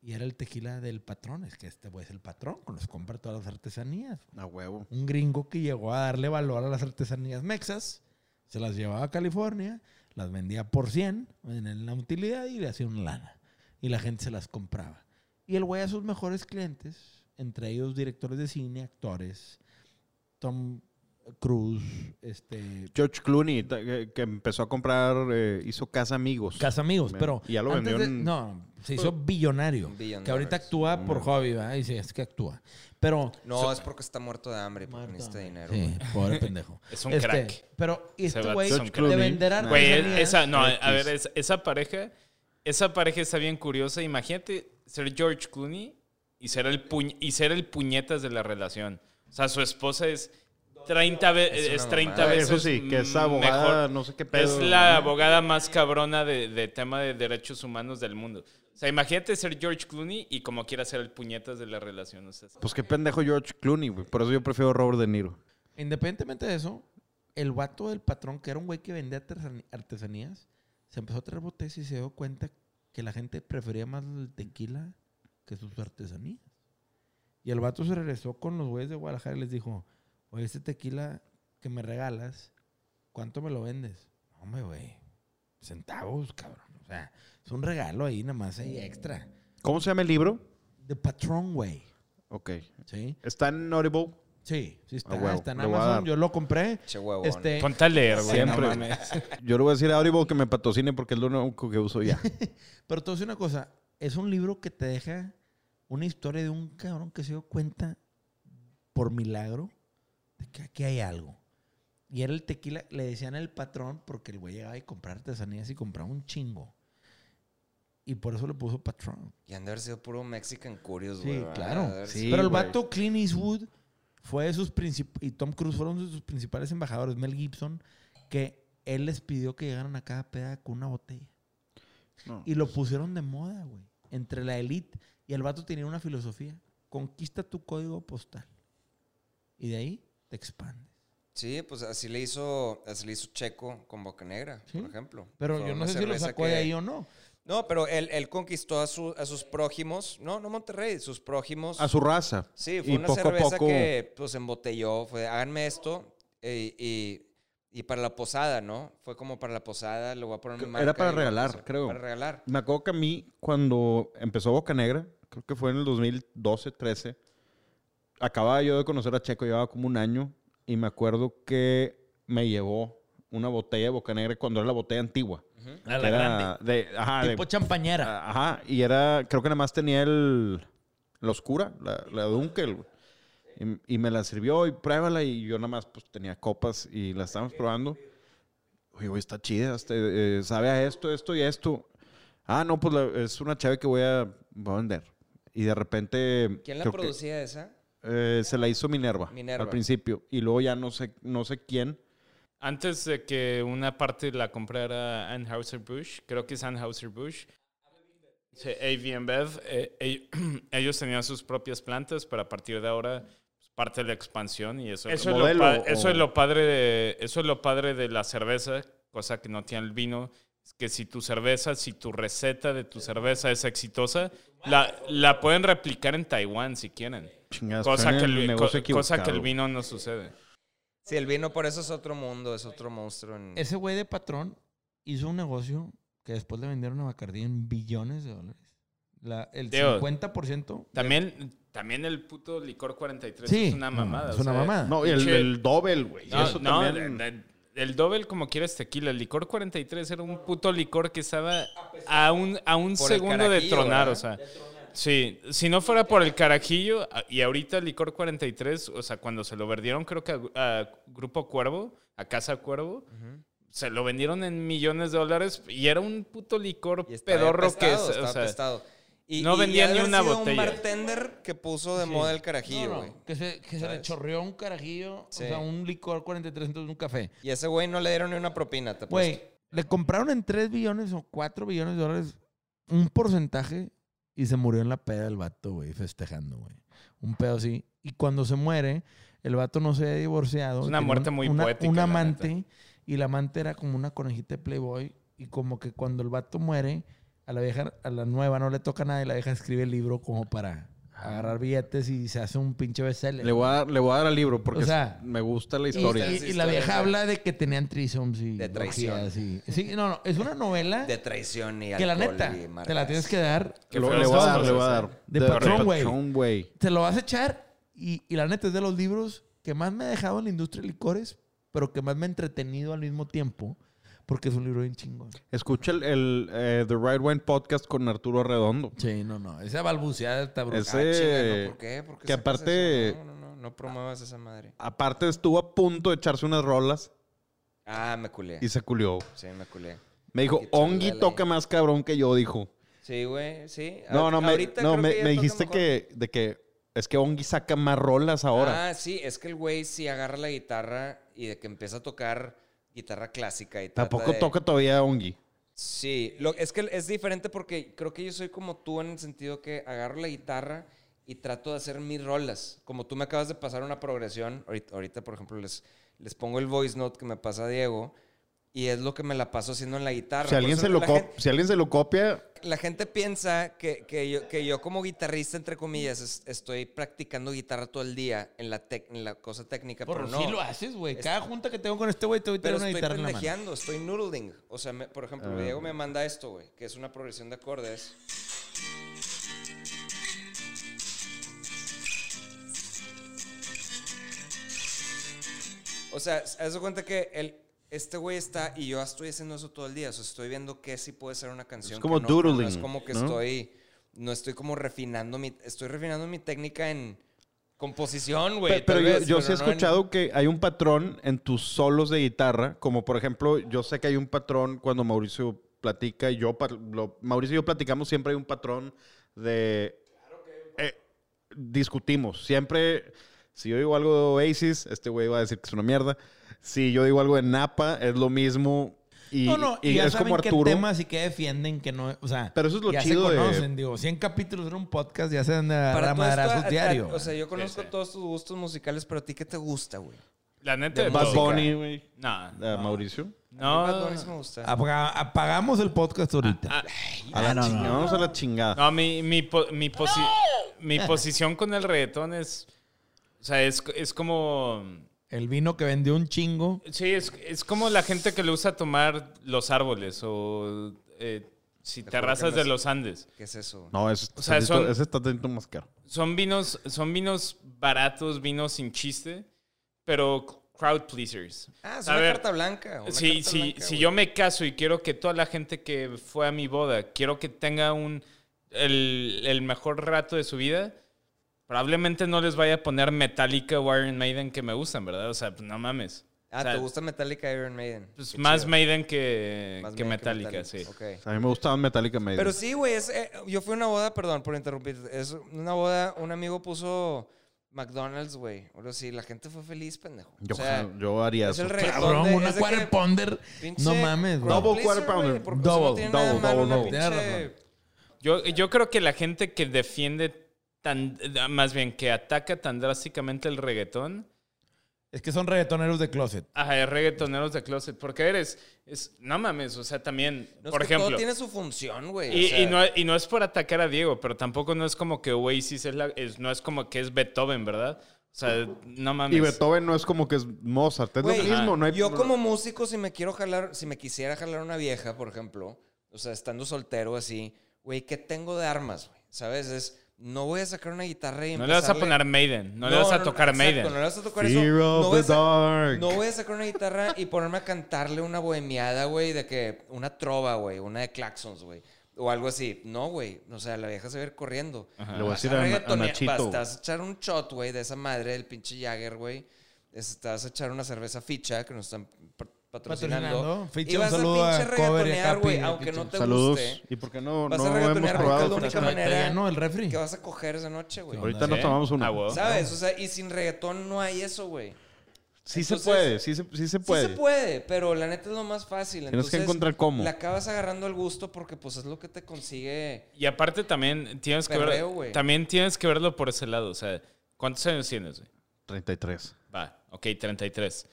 Y era el tequila del patrón. Es que este güey es el patrón, que nos compra todas las artesanías. A huevo. Un gringo que llegó a darle valor a las artesanías mexas, se las llevaba a California, las vendía por 100 en la utilidad y le hacía una lana. Y la gente se las compraba. Y el güey a sus mejores clientes, entre ellos directores de cine, actores, Tom Cruise, este, George Clooney, que, que empezó a comprar, eh, hizo Casa Amigos. Casa Amigos, pero y ya lo antes vendió de- en- no, se hizo billonario, Un billón que ahorita actúa por hobby, ¿verdad? Y sí, es que actúa. Pero No, es porque está muerto de hambre, porque necesita dinero. Sí, güey. pobre pendejo. Es un Este, crack. Pero este güey de vender Güey, artesanías- esa, no, a ver, es- esa pareja, esa pareja está bien curiosa. Imagínate ser George Clooney y ser el, puñ- y ser el puñetas de la relación. O sea, su esposa es 30, ve- Es una es 30 mamada. veces Eso sí, que es abogada, mejor. no sé qué pedo. Es la abogada más cabrona de, de tema de derechos humanos del mundo. O sea, imagínate ser George Clooney y como quiera ser el puñetas de la relación. O sea, Pues qué pendejo George Clooney, güey. Por eso yo prefiero Robert De Niro. Independientemente de eso, el vato del patrón, que era un güey que vendía artesanías, se empezó a traer botellas y se dio cuenta que la gente prefería más el tequila que sus artesanías. Y el vato se regresó con los güeyes de Guadalajara y les dijo, oye, este tequila que me regalas, ¿cuánto me lo vendes? Hombre, güey, centavos, cabrón. O sea, es un regalo ahí, nada más ahí extra. ¿Cómo se llama el libro? The Patrón, güey. Ok. ¿Sí? ¿Está en Audible? Sí, sí está. Ah, huevo, está en le. Amazon. Yo lo compré. Che huevón. Este, ponte a leer, güey. Siempre. no. Yo le voy a decir a Audible que me patrocine porque es lo único que uso ya. Pero te voy a decir una cosa. Es un libro que te deja una historia de un cabrón que se dio cuenta por milagro de que aquí hay algo. Y era el tequila, le decían el patrón porque el güey llegaba y compraba artesanías y compraba un chingo. Y por eso le puso patrón. Y han de haber sido puro Mexican Curious, Sí, güey. ¿verdad? claro. Sí, Pero el vato Clint Eastwood fue de sus princip- y Tom Cruise fueron de sus principales embajadores, Mel Gibson, que él les pidió que llegaran a cada peda con una botella. No. Y lo pusieron de moda, güey. Entre la elite. Y el vato tenía una filosofía. Conquista tu código postal. Y de ahí te expandes. Sí, pues así le hizo, así le hizo Checo con Boca Negra, Sí. por ejemplo. Pero Fue yo no sé si lo sacó de ahí o no. No, pero él, él conquistó a, su- a sus prójimos. No, no Monterrey, sus prójimos. A su raza. Sí, fue Y una poco cerveza poco- que pues embotelló. Fue, háganme esto. y, y para la posada, ¿no? Fue como para la posada, le voy a poner mi Era marca para y lo regalar, creo. Para regalar. Me acuerdo que a mí, cuando empezó Boca Negra, creo que fue en el 2012, 13, acababa yo de conocer a Checo, llevaba como un año, y me acuerdo que me llevó una botella de Boca Negra cuando era la botella antigua. A que era de, ajá, de- Tipo champañera. Ajá, y era, creo que nada más tenía el, la oscura, la, la Dunkel. Y, y me la sirvió y pruébala y yo nada más pues tenía copas y la estábamos probando. Oye, güey, está chida, este, eh, sabe a esto, esto y esto. Ah, no, pues la- es una chave que voy a, voy a vender. Y de repente... ¿Quién la creo que, producía esa? Eh, se la hizo Minerva, Minerva. al principio. Y luego ya no sé, no sé quién. Antes de que una parte la comprara Anheuser-Busch, creo que es Anheuser-Busch, sí, AB InBev, eh, ellos tenían sus propias plantas, pero a partir de ahora pues, parte de la expansión y eso, eso, es, lo Modelo pa- o- eso es lo padre de eso es lo padre de la cerveza, cosa que no tiene el vino, es que si tu cerveza, si tu receta de tu cerveza es exitosa, la, la pueden replicar en Taiwán si quieren. Chingadas, Cosa que, el co- cosa que el vino no sucede. Sí, el vino por eso es otro mundo, es otro monstruo. en- Ese güey de patrón hizo un negocio que después le vendieron a Bacardí en billones de dólares. La, el Tío, 50%. También, también el puto licor 43 Sí, es una mamada. es o una sea, mamada. No, y el, Dobel, güey. No, eso no, también. de- de- el Dobel como quieras tequila. El licor 43 era un puto licor que estaba a un, a un segundo de tronar, ¿verdad? o sea. Sí, si no fuera por el carajillo, y ahorita el licor 43, o sea, cuando se lo vendieron creo que a, a Grupo Cuervo, a Casa Cuervo, se lo vendieron en millones de dólares y era un puto licor pedorro que apestado, o estaba sea, apestado. Y, no y vendía de ni una sido botella. un bartender que puso de Sí. moda el carajillo, No, no, güey. que se, que se le chorreó un carajillo, Sí. o sea, un licor 43 entonces un café. Y ese güey no le dieron ni una propina, te Güey, le compraron en 3 billones o 4 billones de dólares un porcentaje y se murió en la peda el vato, güey, festejando, güey. Un pedo así. Y cuando se muere, el vato no se ha divorciado. Es una muerte muy una- poética, Un la amante y la amante era como una conejita de Playboy y como que cuando el vato muere, a la vieja, a la nueva no le toca nada y la vieja escribe el libro como para agarrar billetes y se hace un pinche bestseller. Le voy, a dar, le voy a dar al libro porque O sea, me gusta la Y- historia. Y, y la vieja habla de que tenían trisoms y De traición. y- sí, no, no, es una novela De traición y que la neta te la tienes que dar. Lo- le voy a dar, le voy a ¿eh? dar. De The patrón, güey. Patrón, güey. Te lo vas a echar y, y la neta es de los libros que más me ha dejado en la industria de licores, pero que más me ha entretenido al mismo tiempo, porque es un libro bien chingón. Escucha el, el, eh, The Right Wine Podcast con Arturo Redondo. Sí, no, no. Esa balbuceada está brutal. Ese- Ah, ¿no? ¿Por qué? ¿Por qué que aparte-? No, no, no, no promuevas esa madre. Aparte estuvo a punto de echarse unas rolas Ah, me culé. y se culió. Sí, me culé. Me dijo, Ongi toca más cabrón que yo, dijo. Sí, güey, sí. No, no, me, Ahorita no, creo me, que ya me toca dijiste mejor. que, de que es que Ongi saca más rolas ahora. Ah, sí, es que el güey sí agarra la guitarra y de que empieza a tocar guitarra clásica y Tampoco de- toca todavía Ongi. Sí, lo, es que es diferente porque creo que yo soy como tú en el sentido que agarro la guitarra y trato de hacer mis rolas. Como tú me acabas de pasar una progresión, ahorita, ahorita, por ejemplo les, les pongo el voice note que me pasa Diego y es lo que me la paso haciendo en la guitarra. Si Por alguien, se lo la, cop- gen- si alguien se lo copia, la gente piensa que, que yo, que yo como guitarrista, entre comillas, es- estoy practicando guitarra todo el día en la, tec- en la cosa técnica, Pero pero sí no. lo haces, güey. Cada junta que tengo con este güey te voy a tener una estoy guitarra en la mano. pendejeando, estoy noodling. O sea, me- por ejemplo, Ah. Diego me manda esto, güey, que es una progresión de acordes. O sea, haz de cuenta que el, este güey está y yo estoy haciendo eso todo el día. O sea, estoy viendo que sí puede ser una canción. Es como que no, que no doodling, es como que ¿no? estoy, no estoy como refinando mi, estoy refinando mi técnica en composición, güey. Pe- pero yo, vez, yo pero sí he no en- escuchado que hay un patrón en tus solos de guitarra, como por ejemplo, yo sé que hay un patrón cuando Mauricio platica y yo, lo- Mauricio y yo platicamos, siempre hay un patrón de... eh, discutimos, siempre, si yo digo algo de Oasis, este güey va a decir que es una mierda, si yo digo algo de Napa, es lo mismo y, no, no, y, y ya es saben como qué Arturo. temas y qué defienden, que no, o sea, Pero eso es lo ya chido se de- conocen, digo, 100 capítulos en un podcast ya se dan de esto, madrazos a- a- diario. O sea, yo conozco sí. todos tus gustos musicales, pero a ti qué te gusta, güey. La neta De de Bad. Bunny, güey. No, eh, no. Mauricio. No, A mí Bad Bunny sí me gusta. Apaga- apagamos el podcast ahorita. Ah, A la no, no, chingada, no. Vamos a la chingada. No, mi, mi, po- mi, posi- mi posición con el reggaetón es. O sea, es, es como. El vino que vendió un chingo. Sí, es, es como la gente que le usa tomar los árboles o eh, si terrazas de los Andes. ¿Qué es eso? No, ese, O sea, ese- son- ese está tantito más caro. Son vinos, son vinos baratos, vinos sin chiste, pero crowd pleasers. Ah, es A una ver, carta blanca. una Sí, carta sí, blanca, si güey. yo me caso y quiero que toda la gente que fue a mi boda, quiero que tenga un el, el mejor rato de su vida, probablemente no les vaya a poner Metallica o Iron Maiden que me gustan, ¿verdad? O sea, pues no mames. Ah, O sea, ¿te gusta Metallica Iron Maiden? Pues Qué más chido. Maiden que, Más que Maiden Metallica, sí. A mí me gustaban Metallica Maiden. Pero sí, güey, es, eh, yo fui a una boda, perdón por interrumpir, es una boda, un amigo puso McDonald's, güey. Ahora sí, la gente fue feliz, pendejo. yo, o sea, yo haría es eso. el Cabrón, de- una es quarter que pounder. No mames, güey. Double quarter pounder. o sea, Double, double, double, double. Yo, yo creo que la gente que defiende tan, más bien que ataca tan drásticamente el reggaetón, Es que son reggaetoneros de closet. ajá, es reggaetoneros de closet, porque eres, es, no mames, o sea, también, No, es por que ejemplo, Todo tiene su función, güey. Y, o sea, y no, y no es por atacar a Diego, pero tampoco no es como que Oasis es la, es- no es como que es Beethoven, ¿verdad? O sea, no mames. Y Beethoven no es como que es Mozart, es Güey, lo mismo. No hay, Yo no- como músico, si me quiero jalar, si me quisiera jalar una vieja, por ejemplo, o sea, estando soltero así, güey, ¿qué tengo de armas, güey? ¿Sabes? Es, no voy a sacar una guitarra y No le vas a poner Maiden, no, le vas a tocar Maiden. no le vas a tocar Fear eso. of No voy, a dark. no voy a sacar una guitarra y ponerme a cantarle una bohemiada, güey, de que una trova, güey, una de claxons, güey. O algo así. No, güey. O sea, la vieja se va a ir corriendo. Ajá. Le voy a decir a, a Nachito. vas- Te vas a echar un shot, güey, de esa madre del pinche Jagger, güey. Te vas a echar una cerveza ficha que nos están patrocinando. Ficha, y vas a saludo a a reggaetonear, güey, a aunque no te Saludos. guste. ¿Y por qué no, Vas a no hemos reggaetonear porque es probado? la única manera lleno el refri. que vas a coger esa noche, güey. Ahorita ¿Sí? nos tomamos uno. Ah, huevo. ¿Sabes? O sea, y sin reggaetón no hay eso, güey. Sí Entonces- se puede, sí se, sí se puede. Sí se puede, pero la neta es lo más fácil. Tienes que Entonces, encontrar cómo. Le acabas agarrando el gusto porque pues es lo que te consigue. Y aparte también tienes que Perreo, ver, güey. también tienes que verlo por ese lado, o sea, ¿cuántos años tienes? güey? 33. Va, ok, 33.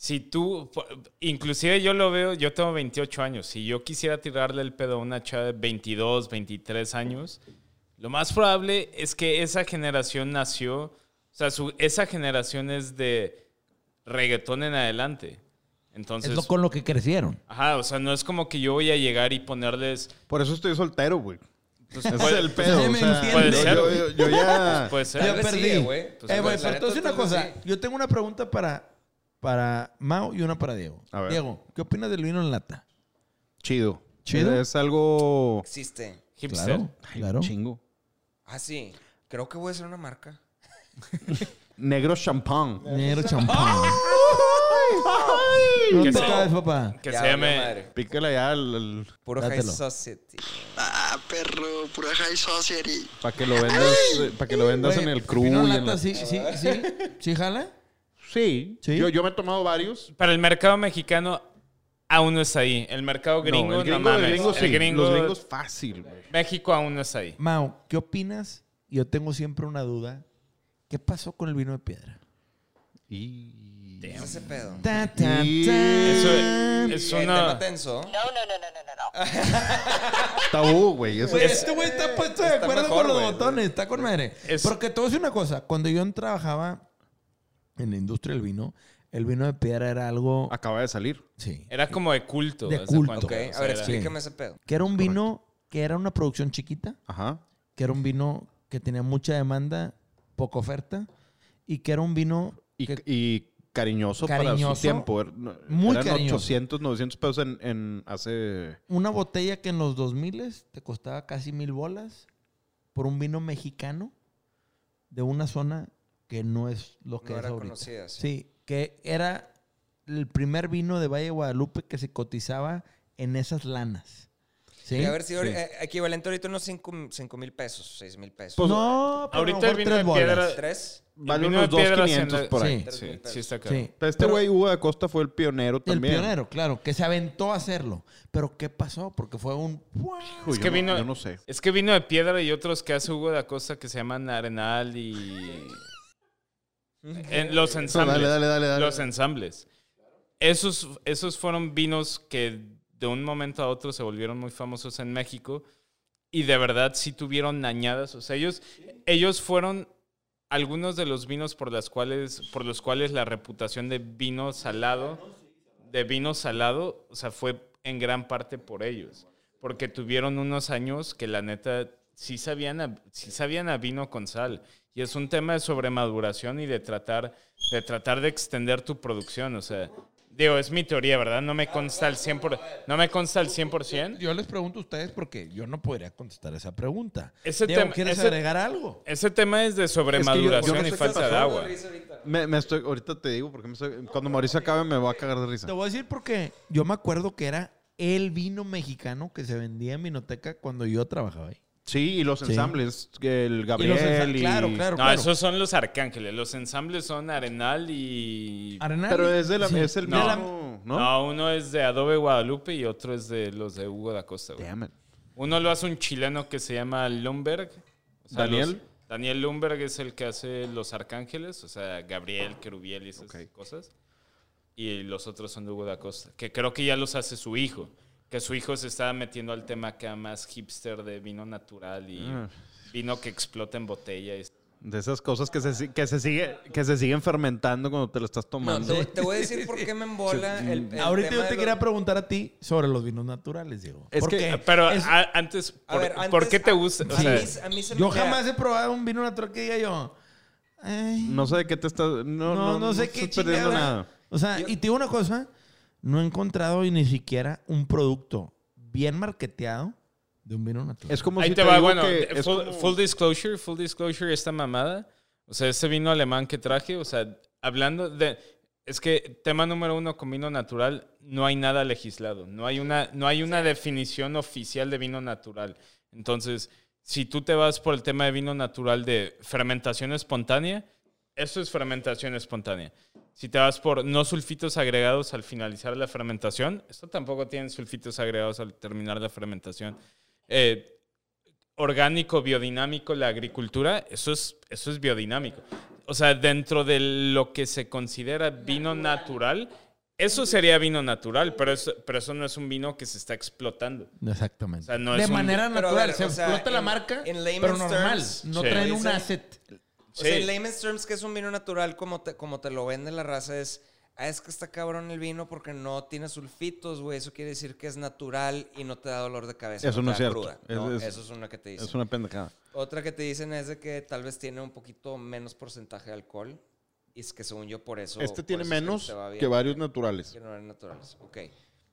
Si tú, inclusive yo lo veo, yo tengo 28 años, si yo quisiera tirarle el pedo a una chava de 22, 23 años, lo más probable es que esa generación nació, o sea, su- esa generación es de reggaetón en adelante. Entonces, Es lo con lo que crecieron. ajá, o sea, no es como que yo voy a llegar y ponerles, Por eso estoy soltero, güey. pues, Ese es el pedo. sí, o me sea, entiendes. Puede yo- ser, yo, yo- yo ya... puede ser. Vez perdí. sí, güey. Pues, eh, la güey, neta, pero te voy a decir una cosa. sí. Yo tengo una pregunta para, para Mao y una para Diego. A ver. Diego, ¿qué opinas del vino en lata? Chido. ¿Chido? Es algo... Existe. Hipster. Claro, Ay, claro. Chingo. Ah, sí. Creo que voy a hacer una marca. Negro champán. Negro champán. No Que te caes, papá. Que Ya se llame... madre. Pícale ya al... Puro Dátelo. High Society. Ah, perro, pura high society. para que lo vendas, para que lo vendas en el crew. vino en y en lata, la- sí, sí, sí. ¿Sí jala? Sí. ¿Sí? Yo, yo me he tomado varios. Para el mercado mexicano aún no está ahí. El mercado gringo, no, el gringo, mames. el gringo sí. El gringo- Los gringos fácil, güey. México aún no está ahí. Mao, ¿qué opinas? Yo tengo siempre una duda. ¿Qué pasó con el vino de piedra? Y... ¿Qué es ese pedo? Ta, ta, ta. Eso es Eh, tema una... tenso. Tabú, güey. Eso Güey, es... este güey está puesto de está acuerdo mejor, con los botones, está con madre. Es- Porque te voy a decir una cosa, cuando yo trabajaba en la industria del vino, el vino de piedra era algo, Acaba de salir. sí, Era como de culto. De culto. cuenta. Ok, O a ver, explícame ese pedo. que era un vino que era una producción chiquita, Ajá. que era un vino que tenía mucha demanda, poca oferta, y que era un vino Y, que- y cariñoso, para Cariñoso. su tiempo. Er- Muy Eran cariñoso. 800, 900 pesos en, en hace... una botella que en los 2000 te costaba casi mil bolas por un vino mexicano de una zona que no es lo que No es era ahorita. conocida, sí. Sí, que era el primer vino de Valle de Guadalupe que se cotizaba en esas lanas. ¿Sí? Y a ver si Sí. ahori- eh, equivalente ahorita unos 5 mil pesos, 6 mil pesos. Pues, no, pero ahorita el vino tres de bolas. piedra- ¿Tres? Vale vino unos de piedra 2,500 se por ahí. Sí. Sí, está caro. Sí. Pero este güey, Hugo de Costa, fue el pionero El también. pionero, claro, que se aventó a hacerlo. Pero ¿qué pasó? Porque fue un... Uy, Es yo que no- vino- yo no sé. Es que vino de piedra y otros que hace Hugo de Acosta que se llaman Arenal y... En los ensambles. dale, dale, dale, dale. Los ensambles. Esos, esos fueron vinos que de un momento a otro se volvieron muy famosos en México y de verdad sí tuvieron añadas. O sea, ellos, ellos fueron algunos de los vinos por, las cuales, por los cuales la reputación de vino salado, de vino salado, o sea, fue en gran parte por ellos. Porque tuvieron unos años que la neta sí sabían a, sí sabían a vino con sal. Y es un tema de sobremaduración y de tratar, de tratar de extender tu producción. O sea, digo, es mi teoría, ¿verdad? No me consta al 100%. No me consta al 100%. Yo les pregunto a ustedes porque yo no podría contestar esa pregunta. Ese Diego, tema- ¿quieres ese- agregar algo? Ese tema es de sobremaduración yo no y falta de agua. Me, me estoy, ahorita te digo, porque me estoy- cuando Mauricio acabe me voy a cagar de risa. Te voy a decir porque yo me acuerdo que era el vino mexicano que se vendía en Vinoteca cuando yo trabajaba ahí. Sí, y los Sí. ensambles, que el Y los Gabriel ensa- y... Claro, claro, No, claro. esos son los arcángeles. Los ensambles son Arenal y... Arenal. Pero es, de la, Sí. es el No. mismo, ¿no? ¿No? uno es de Adobe Guadalupe y otro es de los de Hugo da Costa. güey. Damn it. Uno lo hace un chileno que se llama Lumberg. O sea, ¿Daniel? los- Daniel Lumberg es el que hace los arcángeles, o sea, Gabriel, Querubiel y esas cosas. Y los otros son de Hugo da Costa, que creo que ya los hace su hijo. Que su hijo se estaba metiendo al tema acá más hipster de vino natural y Ah. vino que explota en botella. y- De esas cosas que se, que, se sigue, que se siguen fermentando cuando te lo estás No, tomando. te, te voy a decir por qué me embola el, el Ahorita tema yo te quería los- preguntar a ti sobre los vinos naturales, Diego. Es Porque que- Pero es- a- antes, A ¿por, ver, por antes- qué te gusta? O a sea, mí- a mí se me- yo jamás he probado un vino natural que diga yo. "Ay, No sé de qué te estás... No, no, no, no, sé qué estás perdiendo chingada". nada. O sea, Yo- y te digo una cosa, no he encontrado ni siquiera un producto bien marketeado de un vino natural. Es como Ahí si te te, va, digo bueno, full, como- full disclosure, full disclosure, esta mamada. O sea, este vino alemán que traje, o sea, hablando de... Es que tema número uno con vino natural, no hay nada legislado. No hay una, no hay una definición oficial de vino natural. Entonces, si tú te vas por el tema de vino natural de fermentación espontánea, eso es fermentación espontánea. Si te vas por no sulfitos agregados al finalizar la fermentación, esto tampoco tiene sulfitos agregados al terminar la fermentación. Eh, orgánico, biodinámico, la agricultura, eso es, eso es biodinámico. O sea, dentro de lo que se considera vino natural, Eso sería vino natural, pero eso, pero eso no es un vino que se está explotando. Exactamente. O sea, no de es un- manera Pero natural. ver, se o sea, explota la en- marca, en pero normal. terms, no Sí. traen un asset. O sea, Sí. en layman's terms, que es un vino natural, como te, como te lo vende la raza, es. Ah, es que está cabrón el vino porque no tiene sulfitos, güey. Eso quiere decir que es natural y no te da dolor de cabeza. Eso no es cierto. cruda, Es- ¿no? es- Eso es una que te dicen. Es una pendejada. Otra que te dicen es de que tal vez tiene un poquito menos porcentaje de alcohol. Y es que según yo, por eso. Este por tiene eso es menos te va bien. que varios naturales. Que no eran naturales. Ok.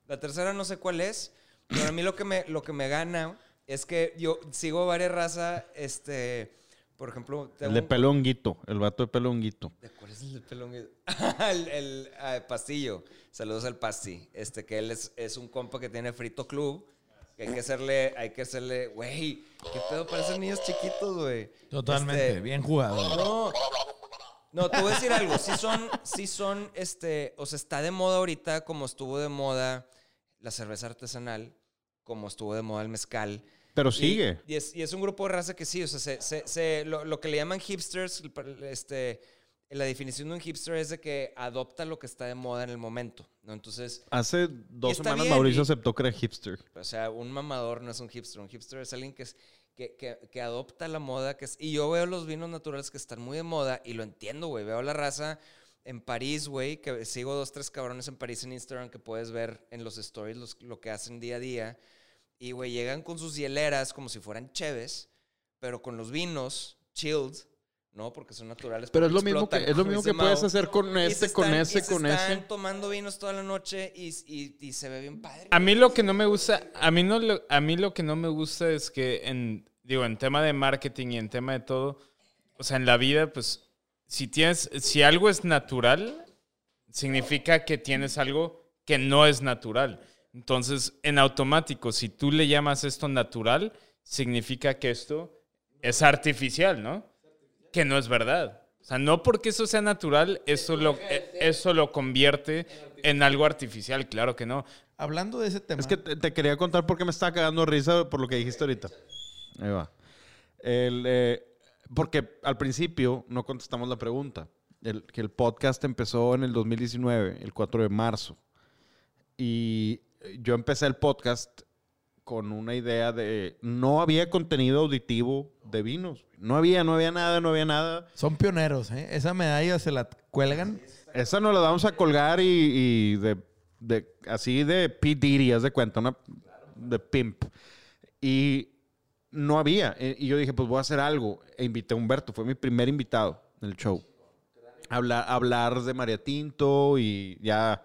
La tercera no sé cuál es, pero a mí lo que me, lo que me gana es que yo sigo varias razas, este, por ejemplo... El de un- pelo honguito, el vato de pelo honguito. ¿De ¿Cuál es el de pelón? el el ah, Pastillo. Saludos al Pasti. Este, que él es, es un compa que tiene Frito Club. que hay que hacerle, hay que hacerle, güey, ¿qué pedo? Parecen niños chiquitos, güey. Totalmente. Este, Bien jugado. no. No, te voy a decir algo. Sí son, sí son, este, o sea, está de moda ahorita como estuvo de moda la cerveza artesanal, como estuvo de moda el mezcal. Pero Y- sigue. Y, es, y es un grupo de raza que sí, o sea, se, se- se- lo, lo que le llaman hipsters, este, la definición de un hipster es de que adopta lo que está de moda en el momento, ¿no? Entonces, Hace dos semanas bien, Mauricio y- aceptó que era hipster. o sea, un mamador no es un hipster. Un hipster es alguien que, es, que, que, que adopta la moda. Que es, y yo veo los vinos naturales que están muy de moda y lo entiendo, güey. Veo la raza en París, güey, que sigo dos, tres cabrones en París en Instagram que puedes ver en los stories los- lo que hacen día a día. Y, güey, llegan con sus hieleras como si fueran cheves, pero con los vinos chilled, ¿no? Porque son naturales. Pero es lo mismo que, es lo mismo que puedes hacer con este, con están- ese, y se con están ese. tomando vinos toda la noche y, y- y se ve bien padre. A mí lo que no me gusta, a mí, no, a mí lo que no me gusta es que en, digo, en tema de marketing y en tema de todo, o sea, en la vida, pues, si tienes, si algo es natural, significa que tienes algo que no es natural. Entonces, en automático, si tú le llamas esto natural, significa que esto es artificial, ¿no? Que no es verdad. O sea, no porque eso sea natural, eso lo, eso lo convierte en algo artificial, claro que no. Hablando de ese tema. Es que te, te quería contar por qué me estaba cagando risa por lo que dijiste ahorita. Ahí va. El, eh, porque al principio no contestamos la pregunta. El, que el podcast empezó en el 2019, el 4 de marzo. Y yo empecé el podcast con una idea de... No había contenido auditivo de vinos. No había, no había nada, no había nada. Son pioneros, ¿eh? Esa medalla se la cuelgan. Esa nos la vamos a colgar y, y de, de- así de P. Diddy, haz de cuenta, una de pimp. Y no había. E- Y yo dije, pues voy a hacer algo. E invité a Humberto, fue mi primer invitado en el show. Hablar, hablar de María Tinto y ya.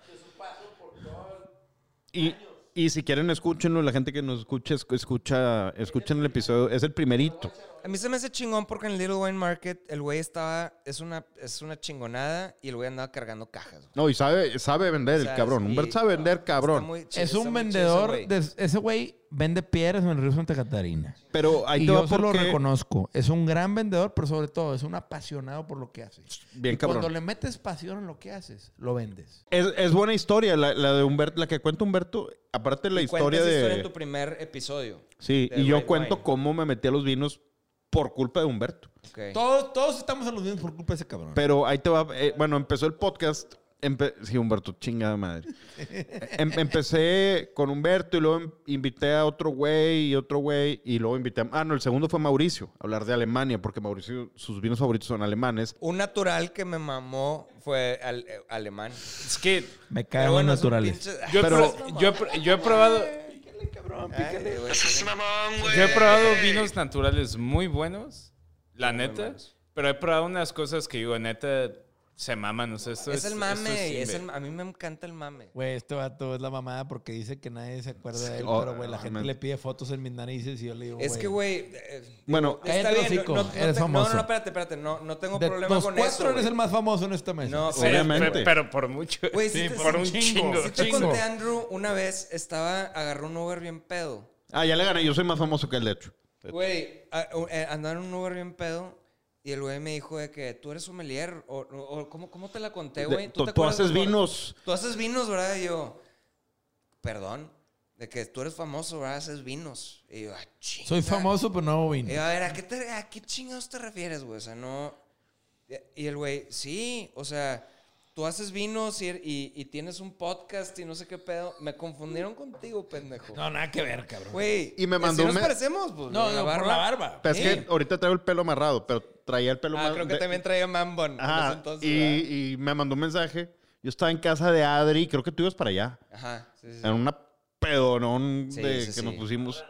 Y, y si quieren, escúchenlo. La gente que nos escuche, esc- escucha, escuchen el episodio. Es el primerito. A mí se me hace chingón porque en el Little Wine Market el güey estaba, es una, es una chingonada y el güey andaba cargando cajas. güey. No, y sabe, sabe vender el cabrón. Humberto sabe vender cabrón. Muy Es un muy chido ese vendedor. güey. de- ese güey vende piedras en el río Santa Catarina. Pero ahí y te yo se lo reconozco. Es un gran vendedor, pero sobre todo es un apasionado por lo que hace. Bien y cabrón. cuando le metes pasión en lo que haces, lo vendes. Es, es buena historia la, la de Humberto, la que cuenta Humberto. Aparte de la historia de. historia en tu primer episodio. sí, y yo cuento Wine. cómo me metí a los vinos por culpa de Humberto. Todos, todos estamos en los mismos por culpa de ese cabrón. Pero ahí te va. eh, bueno, empezó el podcast. empe- sí, Humberto, chingada madre. Em- empecé con Humberto y luego em- invité a otro güey y otro güey. Y luego invité a. Ah, no, el segundo fue Mauricio, a hablar de Alemania, porque Mauricio, sus vinos favoritos son alemanes. Un natural que me mamó fue al- eh, alemán. Es que Me los bueno, es un naturales. pinche- yo, he Pero- yo he pro- yo he probado... Ay, güey, Ese mamón, güey. Yo he probado vinos naturales muy buenos, la Muy neta, pero he probado unas cosas que digo, neta, se maman. O sea, esto Es es, el mame, es es el- a mí me encanta el mame. Güey, este vato es la mamada porque dice que nadie se acuerda de él. Oh, pero, güey, la gente man. le pide fotos en mis narices y yo le digo, Es que, güey. eh, Bueno, está bien. hocico, No, no, eres te- famoso. no, no, espérate, espérate. No, no tengo de problema los con cuatro eso. eres güey. el más famoso en esta mesa. No, Sí, Obviamente. pe- Pero por mucho. Güey, sí, te, por un sí chingo. te chingo. conté, Andrew, una vez estaba, agarró un Uber bien pedo. Ah, ya le gané. Yo soy más famoso que él, de hecho. Güey, eh, andaba en un Uber bien pedo y el güey me dijo de que tú eres sommelier o, o- o ¿cómo, ¿cómo te la conté, güey? tú, te tú haces vinos. Tú haces vinos, ¿verdad? Y yo, perdón, de que tú eres famoso, ¿verdad? Haces vinos. Y yo, ah, chinga. Soy famoso, pero no hago Y vino. yo, a ver, ¿a qué, te- a qué chingados te refieres, güey? O sea, no... Y el güey, sí, o sea, tú haces vinos y, y- y tienes un podcast y no sé qué pedo. Me confundieron contigo, pendejo. No, nada que ver, cabrón. Güey. Y me ¿sí mandó un nos parecemos? Pues, No, la no, por la barba. Pero es Sí. que ahorita traigo el pelo amarrado, pero traía el pelo Ah, más... creo que de- también traía en Ajá, ese entonces, y, y me mandó un mensaje. Yo estaba en casa de Adri, creo que tú ibas para allá. Ajá, sí, sí. En una pedonón Sí, de que nos pusimos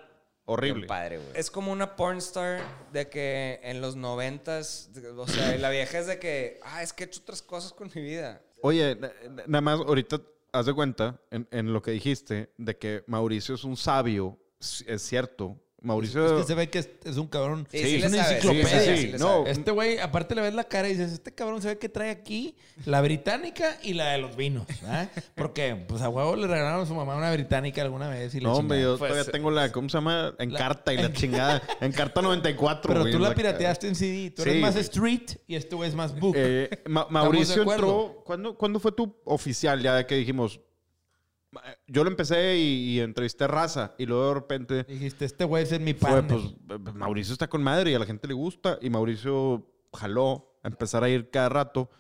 horrible. padre. Es como una pornstar de que en los noventas, o sea, la vieja es de que, ah, es que he hecho otras cosas con mi vida. Oye, na- na- nada más ahorita haz de cuenta en, en lo que dijiste de que Mauricio es un sabio. Es cierto. Mauricio... Es que se ve que es, es un cabrón. Sí, es sí una sabe, enciclopedia. sí, sí, sí le No. Este güey, aparte le ves la cara y dices, este cabrón se ve que trae aquí la británica y la de los vinos, ¿verdad? Porque, pues a huevo le regalaron a su mamá una británica alguna vez y la No, hombre, yo Pues, todavía tengo la, ¿cómo se llama? En La- carta y la chingada. En carta 94, Pero güey, tú la pirateaste en CD. Tú eres Sí, más street y este güey es más book. Eh, Ma- Mauricio entró. ¿cuándo, cuándo fue tu oficial ya de que dijimos? Ma- Yo lo empecé y, y entrevisté raza. Y luego de repente Dijiste, este güey es mi fue, pan. pues, eh, Mauricio está con madre y a la gente le gusta. Y Mauricio jaló a empezar a ir cada rato.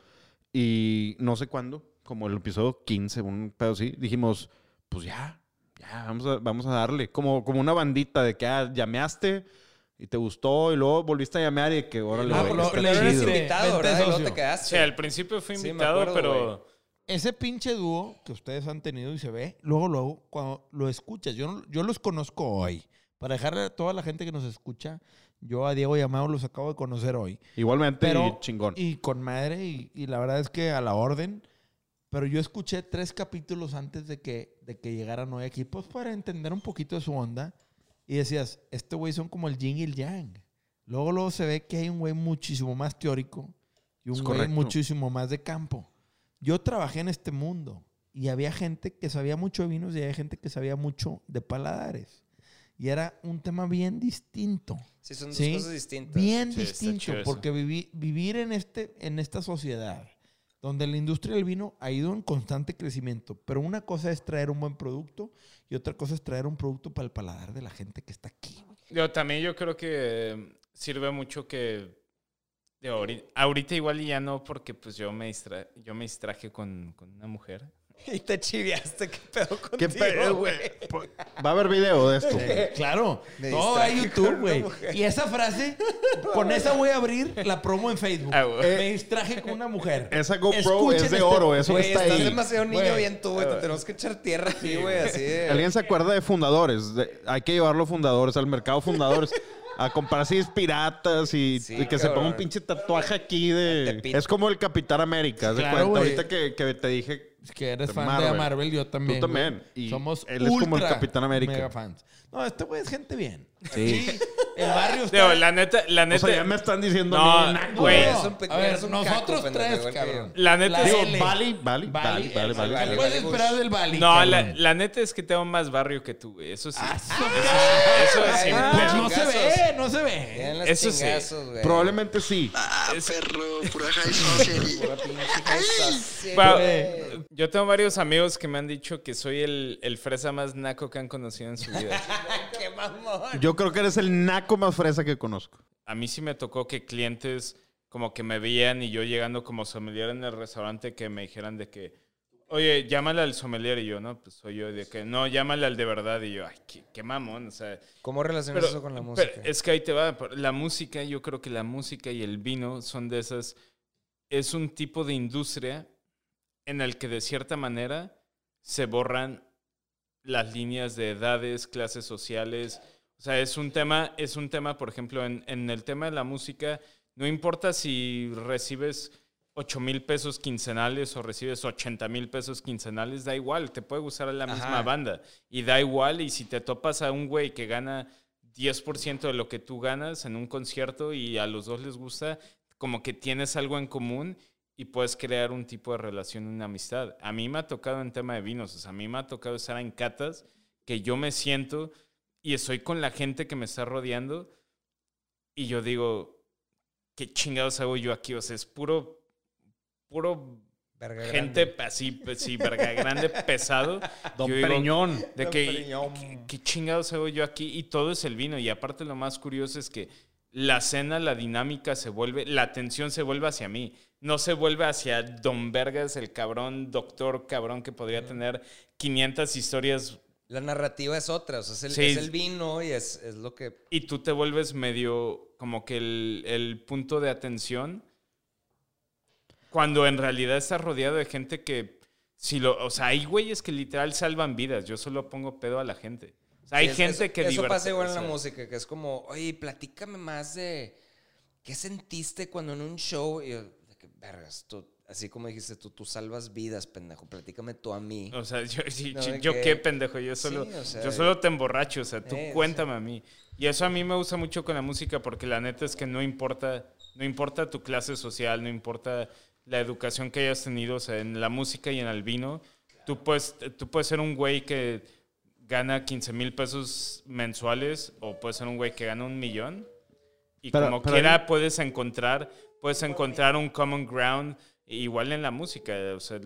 Y no sé cuándo, como el episodio 15, un pedo así, dijimos, pues ya, ya, vamos a, vamos a darle. Como, como una bandita de que ah, llameaste y te gustó y luego volviste a llamear y que órale, Ah, le Pero eres invitado, ¿verdad? Y luego te quedaste. Sí, al principio fui Sí, me invitado, acuerdo, pero Ese pinche dúo que ustedes han tenido y se ve, luego, luego, cuando lo escuchas, yo, yo los conozco hoy. Para dejarle a toda la gente que nos escucha, yo a Diego Llamado los acabo de conocer hoy. Igualmente Pero, y chingón. Y con madre, y, y la verdad es que a la orden. Pero yo escuché tres capítulos antes de que, de que llegaran hoy aquí, pues para entender un poquito de su onda. Y decías, este güey son como el yin y el yang. Luego, luego se ve que hay un güey muchísimo más teórico y un güey muchísimo más de campo. Yo trabajé en este mundo y había gente que sabía mucho de vinos y había gente que sabía mucho de paladares. Y era un tema bien distinto. Sí, son dos Sí, cosas distintas. Bien Sí, distinto, porque vivi- vivir en, este, en esta sociedad donde la industria del vino ha ido en constante crecimiento, pero una cosa es traer un buen producto y otra cosa es traer un producto para el paladar de la gente que está aquí. yo, también yo creo que sirve mucho que digo, ahorita, ahorita igual y ya no porque pues yo me distra, yo me distraje con, con una mujer. Y te chiviaste, qué pedo contigo, ¿Qué pedo, güey? Va a haber video de esto. Claro, Me todo a distraje con YouTube, güey. Y esa frase, con esa voy a abrir la promo en Facebook. Ah. Me distraje con una mujer. Esa GoPro Escuchen es de este- oro, eso Güey, está estás ahí. demasiado niño Güey. bien tú, güey. Te tenemos que echar tierra aquí, güey, así de... ¿Alguien se acuerda de fundadores? De- hay que llevarlo fundadores, al mercado fundadores. A comprar así piratas y, Sí, y que se ponga un pinche tatuaje aquí de... Es como el Capitán América, ¿haz de Claro. Ahorita que, que te dije... Es que eres de fan de Marvel. Marvel, yo también. Tú también. Y Somos él es como el Capitán América. Mega fans. No, este güey es gente bien. Sí. El barrio está... Digo, la neta, la O neta, sea, ya me están diciendo... No, güey. Es un a ver, un nosotros caco, tres, cabrón. La neta- Digo, L. Bali, Bali, Bali, Bali, Bali, ¿Qué Bali, Bali. puedes esperar del Bali? no, la, la neta es que tengo más barrio que tú, güey. Eso sí. Ah, eso, eso simple. Pues no se ve, no se ve. Eso sí. güey. Probablemente sí. Ah, Es- perro, pura high yo tengo varios amigos que me han dicho que soy el, el fresa más naco que han conocido en su vida. ¡Qué mamón! Yo creo que eres el naco más fresa que conozco. A mí sí me tocó que clientes como que me veían y yo llegando como sommelier en el restaurante que me dijeran de que, oye, llámale al sommelier y yo, no, pues soy yo, de que, no, llámale al de verdad y yo, ay, qué, qué mamón, o sea, ¿Cómo relacionas Pero, eso con la pero música? es que ahí te va. La música, yo creo que la música y el vino son de esas. Es un tipo de industria en el que de cierta manera se borran las líneas de edades, clases sociales. O sea, es un tema, es un tema, por ejemplo, en, en el tema de la música, no importa si recibes 8 mil pesos quincenales o recibes 80 mil pesos quincenales, da igual, te puede gustar la misma banda. Y da igual, y si te topas a un güey que gana 10% de lo que tú ganas en un concierto y a los dos les gusta, como que tienes algo en común y puedes crear un tipo de relación, una amistad. A mí me ha tocado en tema de vinos, o sea, a mí me ha tocado estar en catas que yo me siento y estoy con la gente que me está rodeando y yo digo, ¿qué chingados hago yo aquí? O sea, es puro, puro Verga gente grande. así, sí, verga grande, pesado. Don Yo digo, Periñón. de Don que, Periñón. ¿qué, qué chingados hago yo aquí? Y todo es el vino. Y aparte lo más curioso es que la cena, la dinámica se vuelve, la atención se vuelve hacia mí. no se vuelve hacia Don Vergas, el cabrón, doctor cabrón que podría tener 500 historias La narrativa es otra, o sea, es el, Sí. es el vino y es, es lo que... y tú te vuelves medio como que el, el punto de atención cuando en realidad estás rodeado de gente que si lo o sea hay güeyes que literal salvan vidas yo solo pongo pedo a la gente o sea, hay Sí, gente eso, que Eso diverte- pasa igual en la música, que es como, oye, platícame más de qué sentiste cuando en un show... Y yo, de que, vergas, tú, así como dijiste tú, tú salvas vidas, pendejo, platícame tú a mí. o sea, yo, sí, No, yo- yo que- qué pendejo, yo solo, Sí, o sea, yo solo te emborracho, o sea, tú eh, o cuéntame a mí. Y eso a mí me gusta mucho con la música porque la neta es que no importa, no importa tu clase social, no importa la educación que hayas tenido, o sea, en la música y en el vino, tú puedes, tú puedes ser un güey que gana 15 mil pesos mensuales o puedes ser un güey que gana un millón. Y Pero- como pero quiera ahí- puedes encontrar, puedes encontrar un common ground, igual en la música, o sea,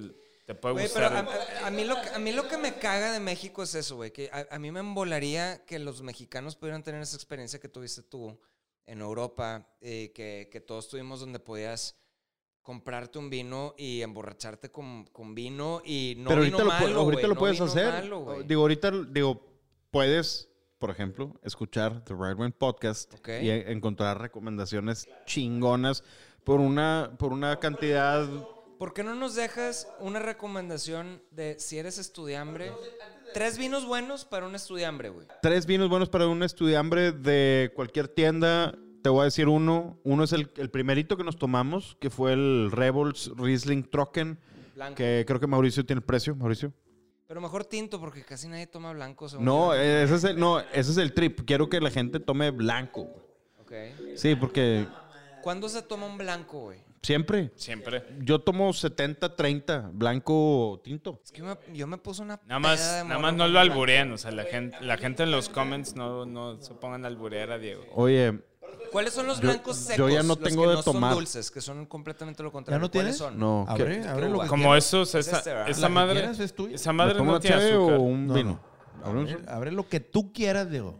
te puede pero gustar. a, a- a mí lo, que- a mí lo que me caga de México es eso, güey. Que a, a mí me embolaría que los mexicanos pudieran tener esa experiencia que tuviste tú en Europa, eh, que, que todos tuvimos donde podías comprarte un vino y emborracharte con, con vino y no Pero vino ahorita, lo, malo, ahorita güey, lo no puedes hacer. malo, digo, ahorita, digo, puedes, por ejemplo, escuchar The Right Wing Podcast Ok. y encontrar recomendaciones chingonas por una, por una cantidad. ¿Por qué no nos dejas una recomendación de si eres estudiambre? Tres vinos buenos para un estudiambre, güey. Tres vinos buenos para un estudiambre de cualquier tienda. Te voy a decir uno. Uno es el, el primerito que nos tomamos, que fue el Rebels Riesling Trocken, Blanco. que creo que Mauricio tiene el precio. Mauricio. Pero mejor tinto porque casi nadie toma blanco. según No, yo. ese es el, no, ese es el trip. Quiero que la gente tome blanco. Ok. Sí, porque ¿Cuándo se toma un blanco, güey? siempre. Siempre. Yo tomo 70-30, blanco o tinto. Es que yo me, yo me puse una. Nada más, de nada más no lo alburean, o sea, la gente, la gente en los comments no, no se pongan a alburear a Diego. Oye, ¿Cuáles son los Yo- blancos yo secos? ya no Los tengo que de no tomar. son dulces, que son completamente lo contrario. ¿Ya no ¿Cuáles tienes? son? no. ¿qué- Abre, abre lo que Como quieras. esos, Es esa, este, esa que madre, quieras es tuya. esa ¿Me madre no tiene azúcar. o un No, vino? no. ¿Abre lo que tú quieras, Diego.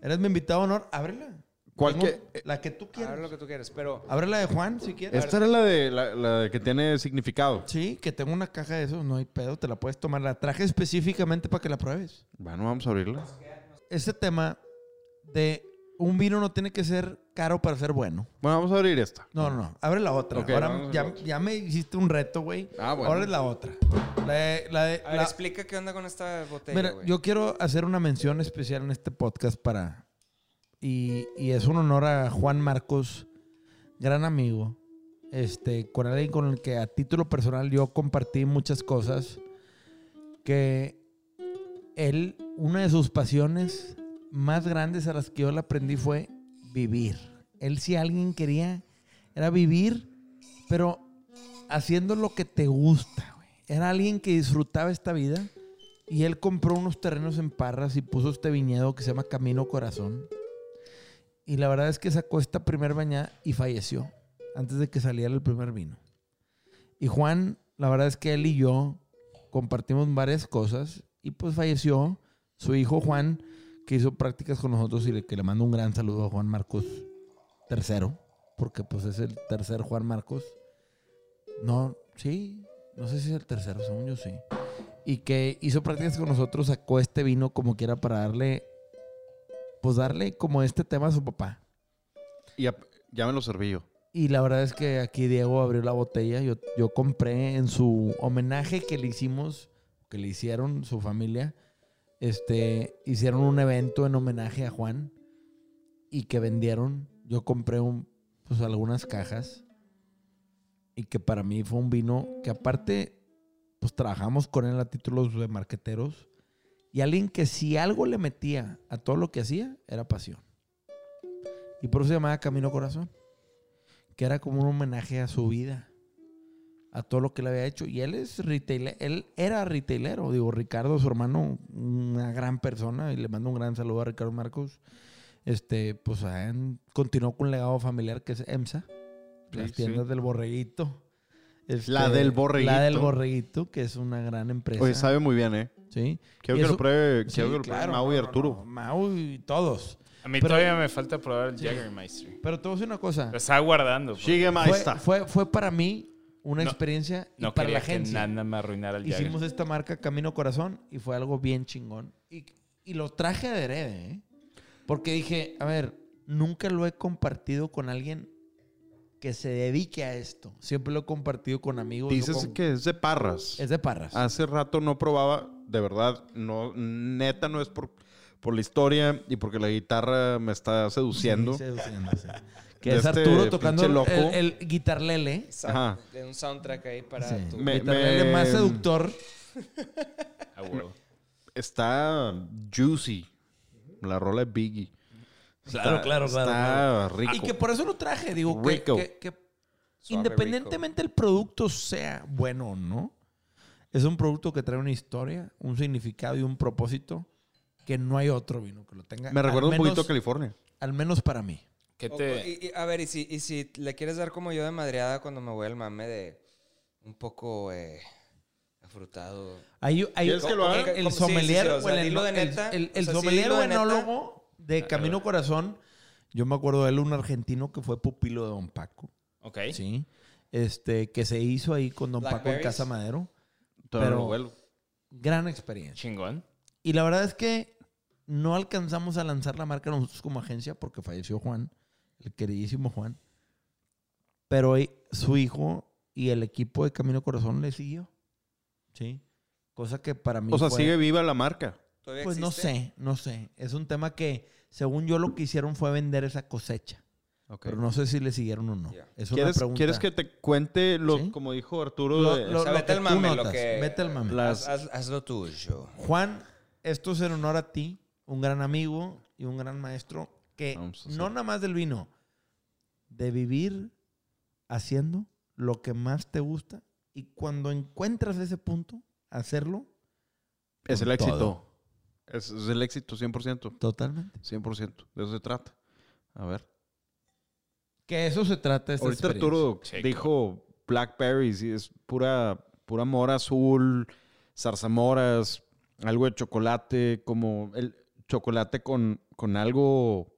Eres mi invitado honor, ábrela. ¿Cuál Tengo que- La que tú quieras. Ahora lo que tú quieres, pero. Abre la de Juan, si quieres. Esta era la de, la, la de que tiene significado. Sí, que tengo una caja de esos, no hay pedo, te la puedes tomar. La traje específicamente para que la pruebes. Bueno, vamos a abrirla. Ese tema de un vino no tiene que ser caro para ser bueno. Bueno, vamos a abrir esta. No, no, no. Abre la otra. Ok, Ahora ya, ya me hiciste un reto, güey. Ah, bueno. Ahora es la otra. La de, la de- A ver, la- explica qué onda con esta botella, Mira, yo quiero hacer una mención especial en este podcast para... Y, y es un honor a Juan Marcos, gran amigo, este, con alguien con el que a título personal yo compartí muchas cosas, que él, una de sus pasiones más grandes a las que yo le aprendí fue vivir. Él si alguien quería, era vivir, pero haciendo lo que te gusta. Era alguien que disfrutaba esta vida y él compró unos terrenos en Parras y puso este viñedo que se llama Camino Corazón. Y la verdad es que sacó esta primer bañada y falleció antes de que saliera el primer vino. Y Juan, la verdad es que él y yo compartimos varias cosas y pues falleció su hijo Juan, que hizo prácticas con nosotros y le, que le mando un gran saludo a Juan Marcos tercero, porque pues es el tercer Juan Marcos. No, sí, no sé si es el tercero, según yo sí. Y que hizo prácticas con nosotros, sacó este vino como quiera para darle, pues darle como este tema a su papá. Y ya, ya me lo serví yo. Y la verdad es que aquí Diego abrió la botella. Yo, yo compré en su homenaje que le hicimos, que le hicieron su familia. Este, hicieron un evento en homenaje a Juan y que vendieron. Yo compré un, pues algunas cajas y que para mí fue un vino que aparte, pues trabajamos con él a títulos de marqueteros y alguien que si algo le metía a todo lo que hacía era pasión. Y por eso se llamaba Camino Corazón que era como un homenaje a su vida, a todo lo que le había hecho. Y él es retailer, él era retailero. Digo, Ricardo, su hermano, una gran persona, y le mando un gran saludo a Ricardo Marcos. Este, pues continuó con un legado familiar que es EMSA, las tiendas sí. del borreguito. Este, La del borreguito. La del borreguito, que es una gran empresa. Oye, sabe muy bien, ¿eh? Sí. Quiero Y que eso- lo pruebe, Sí, quiero que lo pruebe claro, Mau y no, no, Arturo. no, Mau y todos. A mí Pero- todavía me falta probar el Jägermeister. Pero te voy a decir una cosa. Lo estaba guardando. porque Sigue Fue, fue, fue para mí una No, experiencia y No para la agencia. nada me arruinara el Jagger. Hicimos esta marca Camino Corazón y fue algo bien chingón. Y, y lo traje de herede, ¿eh? Porque dije, a ver, nunca lo he compartido con alguien que se dedique a esto. Siempre lo he compartido con amigos. Dices con- que es de Parras. es de Parras. Hace rato no probaba, de verdad, no, neta no es por, por la historia y porque la guitarra me está seduciendo. Sí, seduciéndose. Que es este Arturo tocando loco. el, el guitarlele. Ajá. de un soundtrack ahí para Sí. tu... Me- guitarlele me- más seductor. Está juicy. La rola de Biggie. Claro, Está- claro, claro, Está rico. Y que por eso lo traje. Digo, que, Rico. que- que Suave independientemente el producto sea bueno o no, es un producto que trae una historia, un significado y un propósito que no hay otro vino que lo tenga. Me recuerda al un poquito a menos- California. Al menos para mí. ¿Qué O- te...? y- y- a ver, y si, y si le quieres dar como yo de madreada cuando me voy al mame de un poco eh, afrutado. Hay, hay- ¿Quieres que lo haga? el, sommelier o el, sommelier o enólogo de Camino Corazón. Yo me acuerdo de él, un argentino que fue pupilo de Don Paco. Ok. Sí. Este, que se hizo ahí con Don Paco en. Casa Madero. Todavía Pero- no vuelvo. Gran experiencia. Chingón. Y la verdad es que no alcanzamos a lanzar la marca nosotros como agencia porque falleció Juan, el queridísimo Juan. Pero su hijo y el equipo de Camino Corazón le siguió. ¿Sí? Cosa que para mí O sea, fue- sigue viva la marca. ¿Todavía Pues no sé, no sé. Es un tema que, según yo, lo que hicieron fue vender esa cosecha. Pero no sé si le siguieron o no. Es una ¿Quieres, pregunta. ¿Quieres que te cuente lo, Sí. como dijo Arturo? Lo- de- lo- O sea, lo vete que al tú mame, lo que- Vete al mame. las- Haz, haz- haz lo tuyo. Juan, esto es en honor a ti, un gran amigo y un gran maestro que no nada más del vino, de vivir haciendo lo que más te gusta y cuando encuentras ese punto, hacerlo es el éxito. todo. Es, es el éxito 100%. totalmente. 100%. De eso se trata. A ver. Que eso se trata esta Ahorita. Arturo Checo. dijo blackberries y es pura, pura mora azul, zarzamoras, algo de chocolate, como el chocolate con, con algo,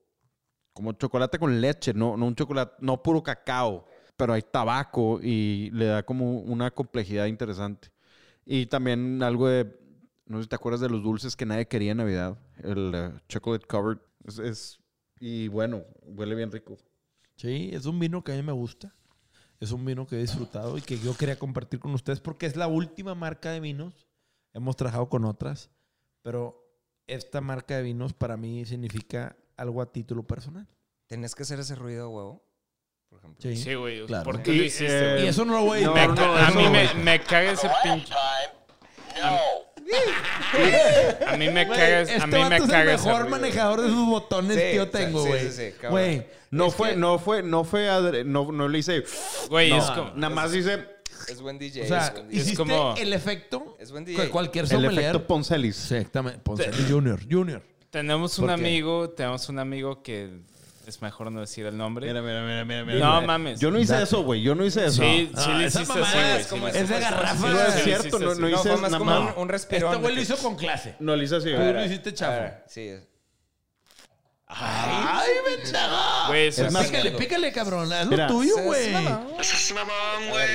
como chocolate con leche, no, no un chocolate, no puro cacao, pero hay tabaco y le da como una complejidad interesante. Y también algo de, no sé si te acuerdas de los dulces que nadie quería en Navidad, el eh, chocolate covered. Es, es- y bueno, huele bien rico. Sí, es un vino que a mí me gusta. Es un vino que he disfrutado y que yo quería compartir con ustedes porque es la última marca de vinos. Hemos trabajado con otras, pero esta marca de vinos para mí significa algo a título personal. ¿Tenés que hacer ese ruido, huevo? Por ejemplo. Sí. Sí, güey. Claro. ¿Por qué Y, lo hiciste, eh, güey? Y eso no lo voy a No, no, a mí no, me, me caga ese pinche... A mí me Güey, caga, este a mí me vato es caga el ese mejor ruido. manejador de sus botones Sí, que yo sí, tengo, sí, güey. sí, sí, cabrón. Güey, No fue, que- no fue, no fue, adre- no, no le hice. Güey, no, es como... nada más hice Es buen DJ. O sea, es buen DJ. hiciste como- el efecto Es buen DJ. cualquier el sommelier. efecto Poncelis. Exactamente. Poncelis Junior, Junior. Tenemos un amigo, tenemos un amigo que es mejor no decir el nombre. Mira, mira, mira, mira, No mames. Yo no hice Date. eso, güey. Yo no hice eso. Sí, No, sí le esa así, güey. es como le ese- Es de hiciste así. garrafa. No es cierto, no, no No, hice nada como un, respirón. Este güey lo hizo con clase. No le hice así. Tú güey. lo hiciste ver, sí. ¡Ay, vendaga! Güey, eso Es es- más- Pícale, pícale, cabrón. Haz lo Mira. tuyo, güey. mamá. Ese es mamón, güey.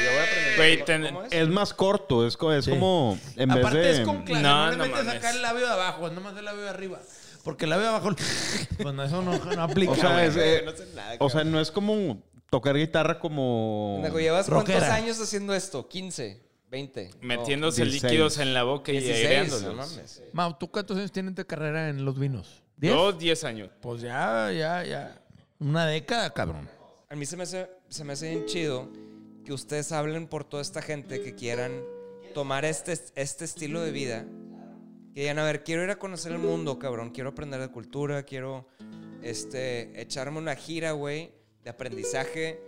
Güey, ¿Cómo- ten- cómo es? Es más corto. Es, co- es Sí. como. En vez Aparte de. es con clase, No, no, no acá el labio de abajo, es nomás el labio de arriba. Porque labio de abajo, pues no, eso no, no aplica. O sea, es, eh, No sé nada, o sea, cabrón. no es como tocar guitarra como. ¿Llevas cuántos años haciendo esto? ¿15? ¿20? metiéndose 16. líquidos en la boca y 16, aireándolos. no mames. Mau, ¿tú cuántos años tienes de carrera en los vinos? ¿Diez? Yo 10 años. Pues ya, ya, ya. Una década, cabrón. A mí se me hace, se me hace bien chido que ustedes hablen por toda esta gente que quieran tomar este, este estilo de vida. Que digan, a ver, quiero ir a conocer el mundo, cabrón. Quiero aprender de cultura, quiero este, echarme una gira, güey, de aprendizaje.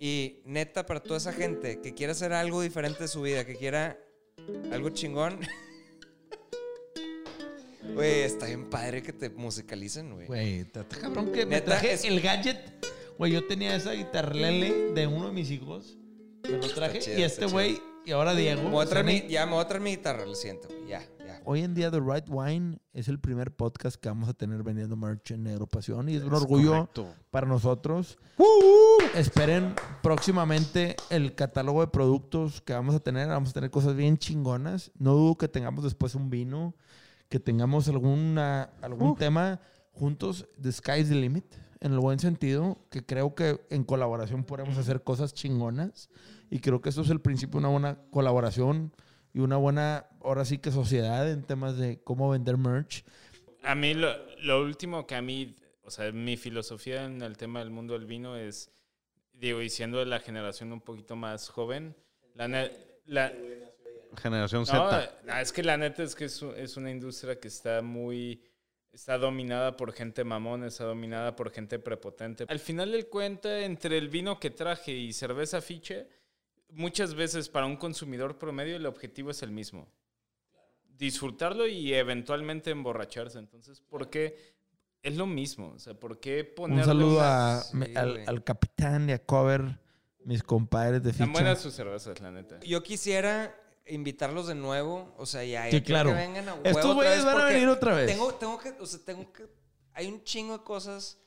Y neta, para toda esa gente que quiera hacer algo diferente de su vida, que quiera algo chingón. Güey, está bien padre que te musicalicen, güey. Güey, cabrón que me traje el gadget. Güey, yo tenía esa guitarrele de uno de mis hijos Me lo traje. chido, y este güey, y ahora Diego. Me voy a traer Sammy, mi- ya me voy a traer mi guitarra, lo siento. Ya, ya. Hoy en día The Right Wine es el primer podcast que vamos a tener vendiendo merch en Negro Pasión y es un orgullo correcto. para nosotros. Esperen próximamente el catálogo de productos que vamos a tener. Vamos a tener cosas bien chingonas. No dudo que tengamos después un vino, que tengamos alguna, algún tema juntos. The sky's the limit, en el buen sentido, que creo que en colaboración podemos hacer cosas chingonas. Y creo que eso es el principio de una buena colaboración y una buena, ahora sí que sociedad en temas de cómo vender merch. A mí lo, lo último que a mí, o sea, mi filosofía en el tema del mundo del vino es, digo, y siendo de la generación un poquito más joven, la, la, Generación no, Z. no, es que la neta es que es, es una industria que está muy, está dominada por gente mamón, está dominada por gente prepotente. Al final del cuenta, entre el vino que traje y cerveza fiche, muchas veces para un consumidor promedio el objetivo es el mismo. Disfrutarlo y eventualmente emborracharse. Entonces, ¿por qué? Es lo mismo. O sea, ¿por qué ponerle Un saludo una- a, sí, me- al, capitán y a Cover, mis compadres de Están ficha. buenas sus cervezas, la neta. Yo quisiera invitarlos de nuevo, o sea, ya, Sí, claro. que vengan a huevo Estos güeyes van a porque venir otra vez. Tengo, tengo que, o sea, tengo que, hay un chingo de cosas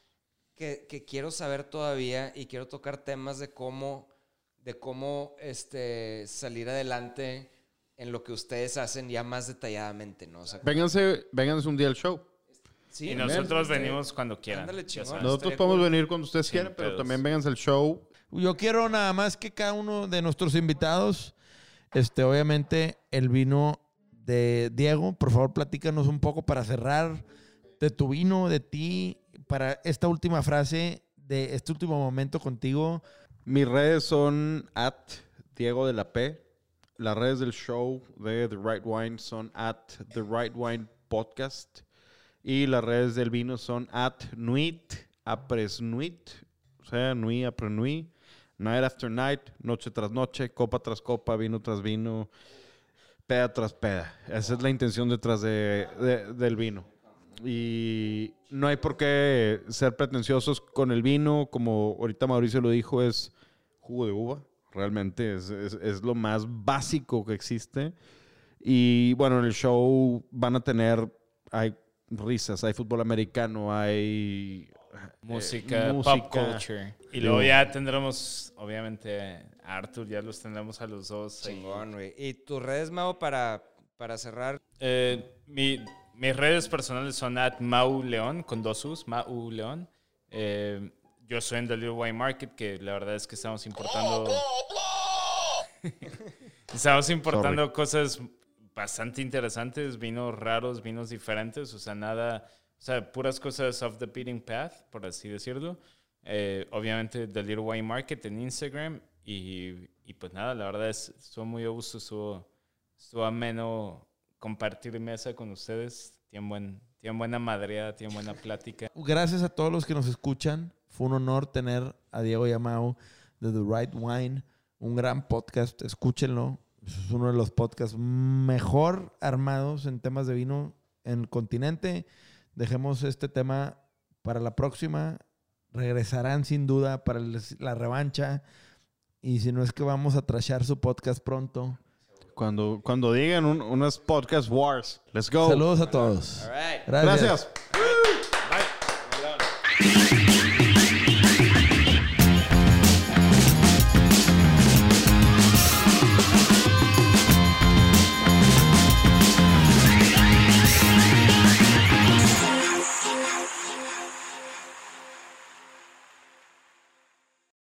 que, que quiero saber todavía y quiero tocar temas de cómo, de cómo, este, salir adelante en lo que ustedes hacen ya más detalladamente, ¿no? O sea, Vénganse, vénganse un día al show. sí, Y nosotros este, venimos cuando quieran. ándale. Nosotros podemos cool. venir cuando ustedes Sin quieran, pero también vénganse al show. Yo quiero nada más que cada uno de nuestros invitados, este, obviamente, el vino de Diego, por favor, platícanos un poco para cerrar de tu vino, de ti, para esta última frase, de este último momento contigo. Mis redes son at Diego de la P. Las redes del show de The Right Wine son at The Right Wine Podcast. Y las redes del vino son at Nuit, Apres Nuit. O sea, Nuit, Apres Nuit. Night after night, noche tras noche, copa tras copa, vino tras vino, peda tras peda. Esa es la intención detrás de- de- del vino. Y no hay por qué ser pretenciosos con el vino, como ahorita Mauricio lo dijo, es jugo de uva. Realmente es, es- es lo más básico que existe. Y bueno, en el show van a tener, hay risas, hay fútbol americano, hay Música, eh, pop música. culture. Y luego ya tendremos, obviamente, a Arthur, ya los tendremos a los dos. Chingón, güey. ¿Y tus redes, Mau, para, para cerrar? Eh, mi- mis redes personales son at Mau León, con dos U's, Mau León. Eh, yo soy en The Little Wine Market, que la verdad es que estamos importando... estamos importando cosas bastante interesantes, vinos raros, vinos diferentes, o sea, nada... O sea, puras cosas off the beating path, por así decirlo. Eh, obviamente, The Little Wine Market en Instagram. Y, y pues nada, la verdad es, estuvo muy a gusto, estuvo, estuvo ameno compartir mesa con ustedes. Tienen, buen, tienen buena madreada, tienen buena plática. Gracias a todos los que nos escuchan. Fue un honor tener a Diego Yamao de The Right Wine, un gran podcast. Escúchenlo. Es uno de los podcasts mejor armados en temas de vino en el continente. Dejemos este tema para la próxima. Regresarán sin duda para el- la revancha. Y si no es que vamos a trashar su podcast pronto. Cuando, cuando digan un- unas podcast wars. Let's go. Saludos a todos. All right. Gracias. Gracias. Bye.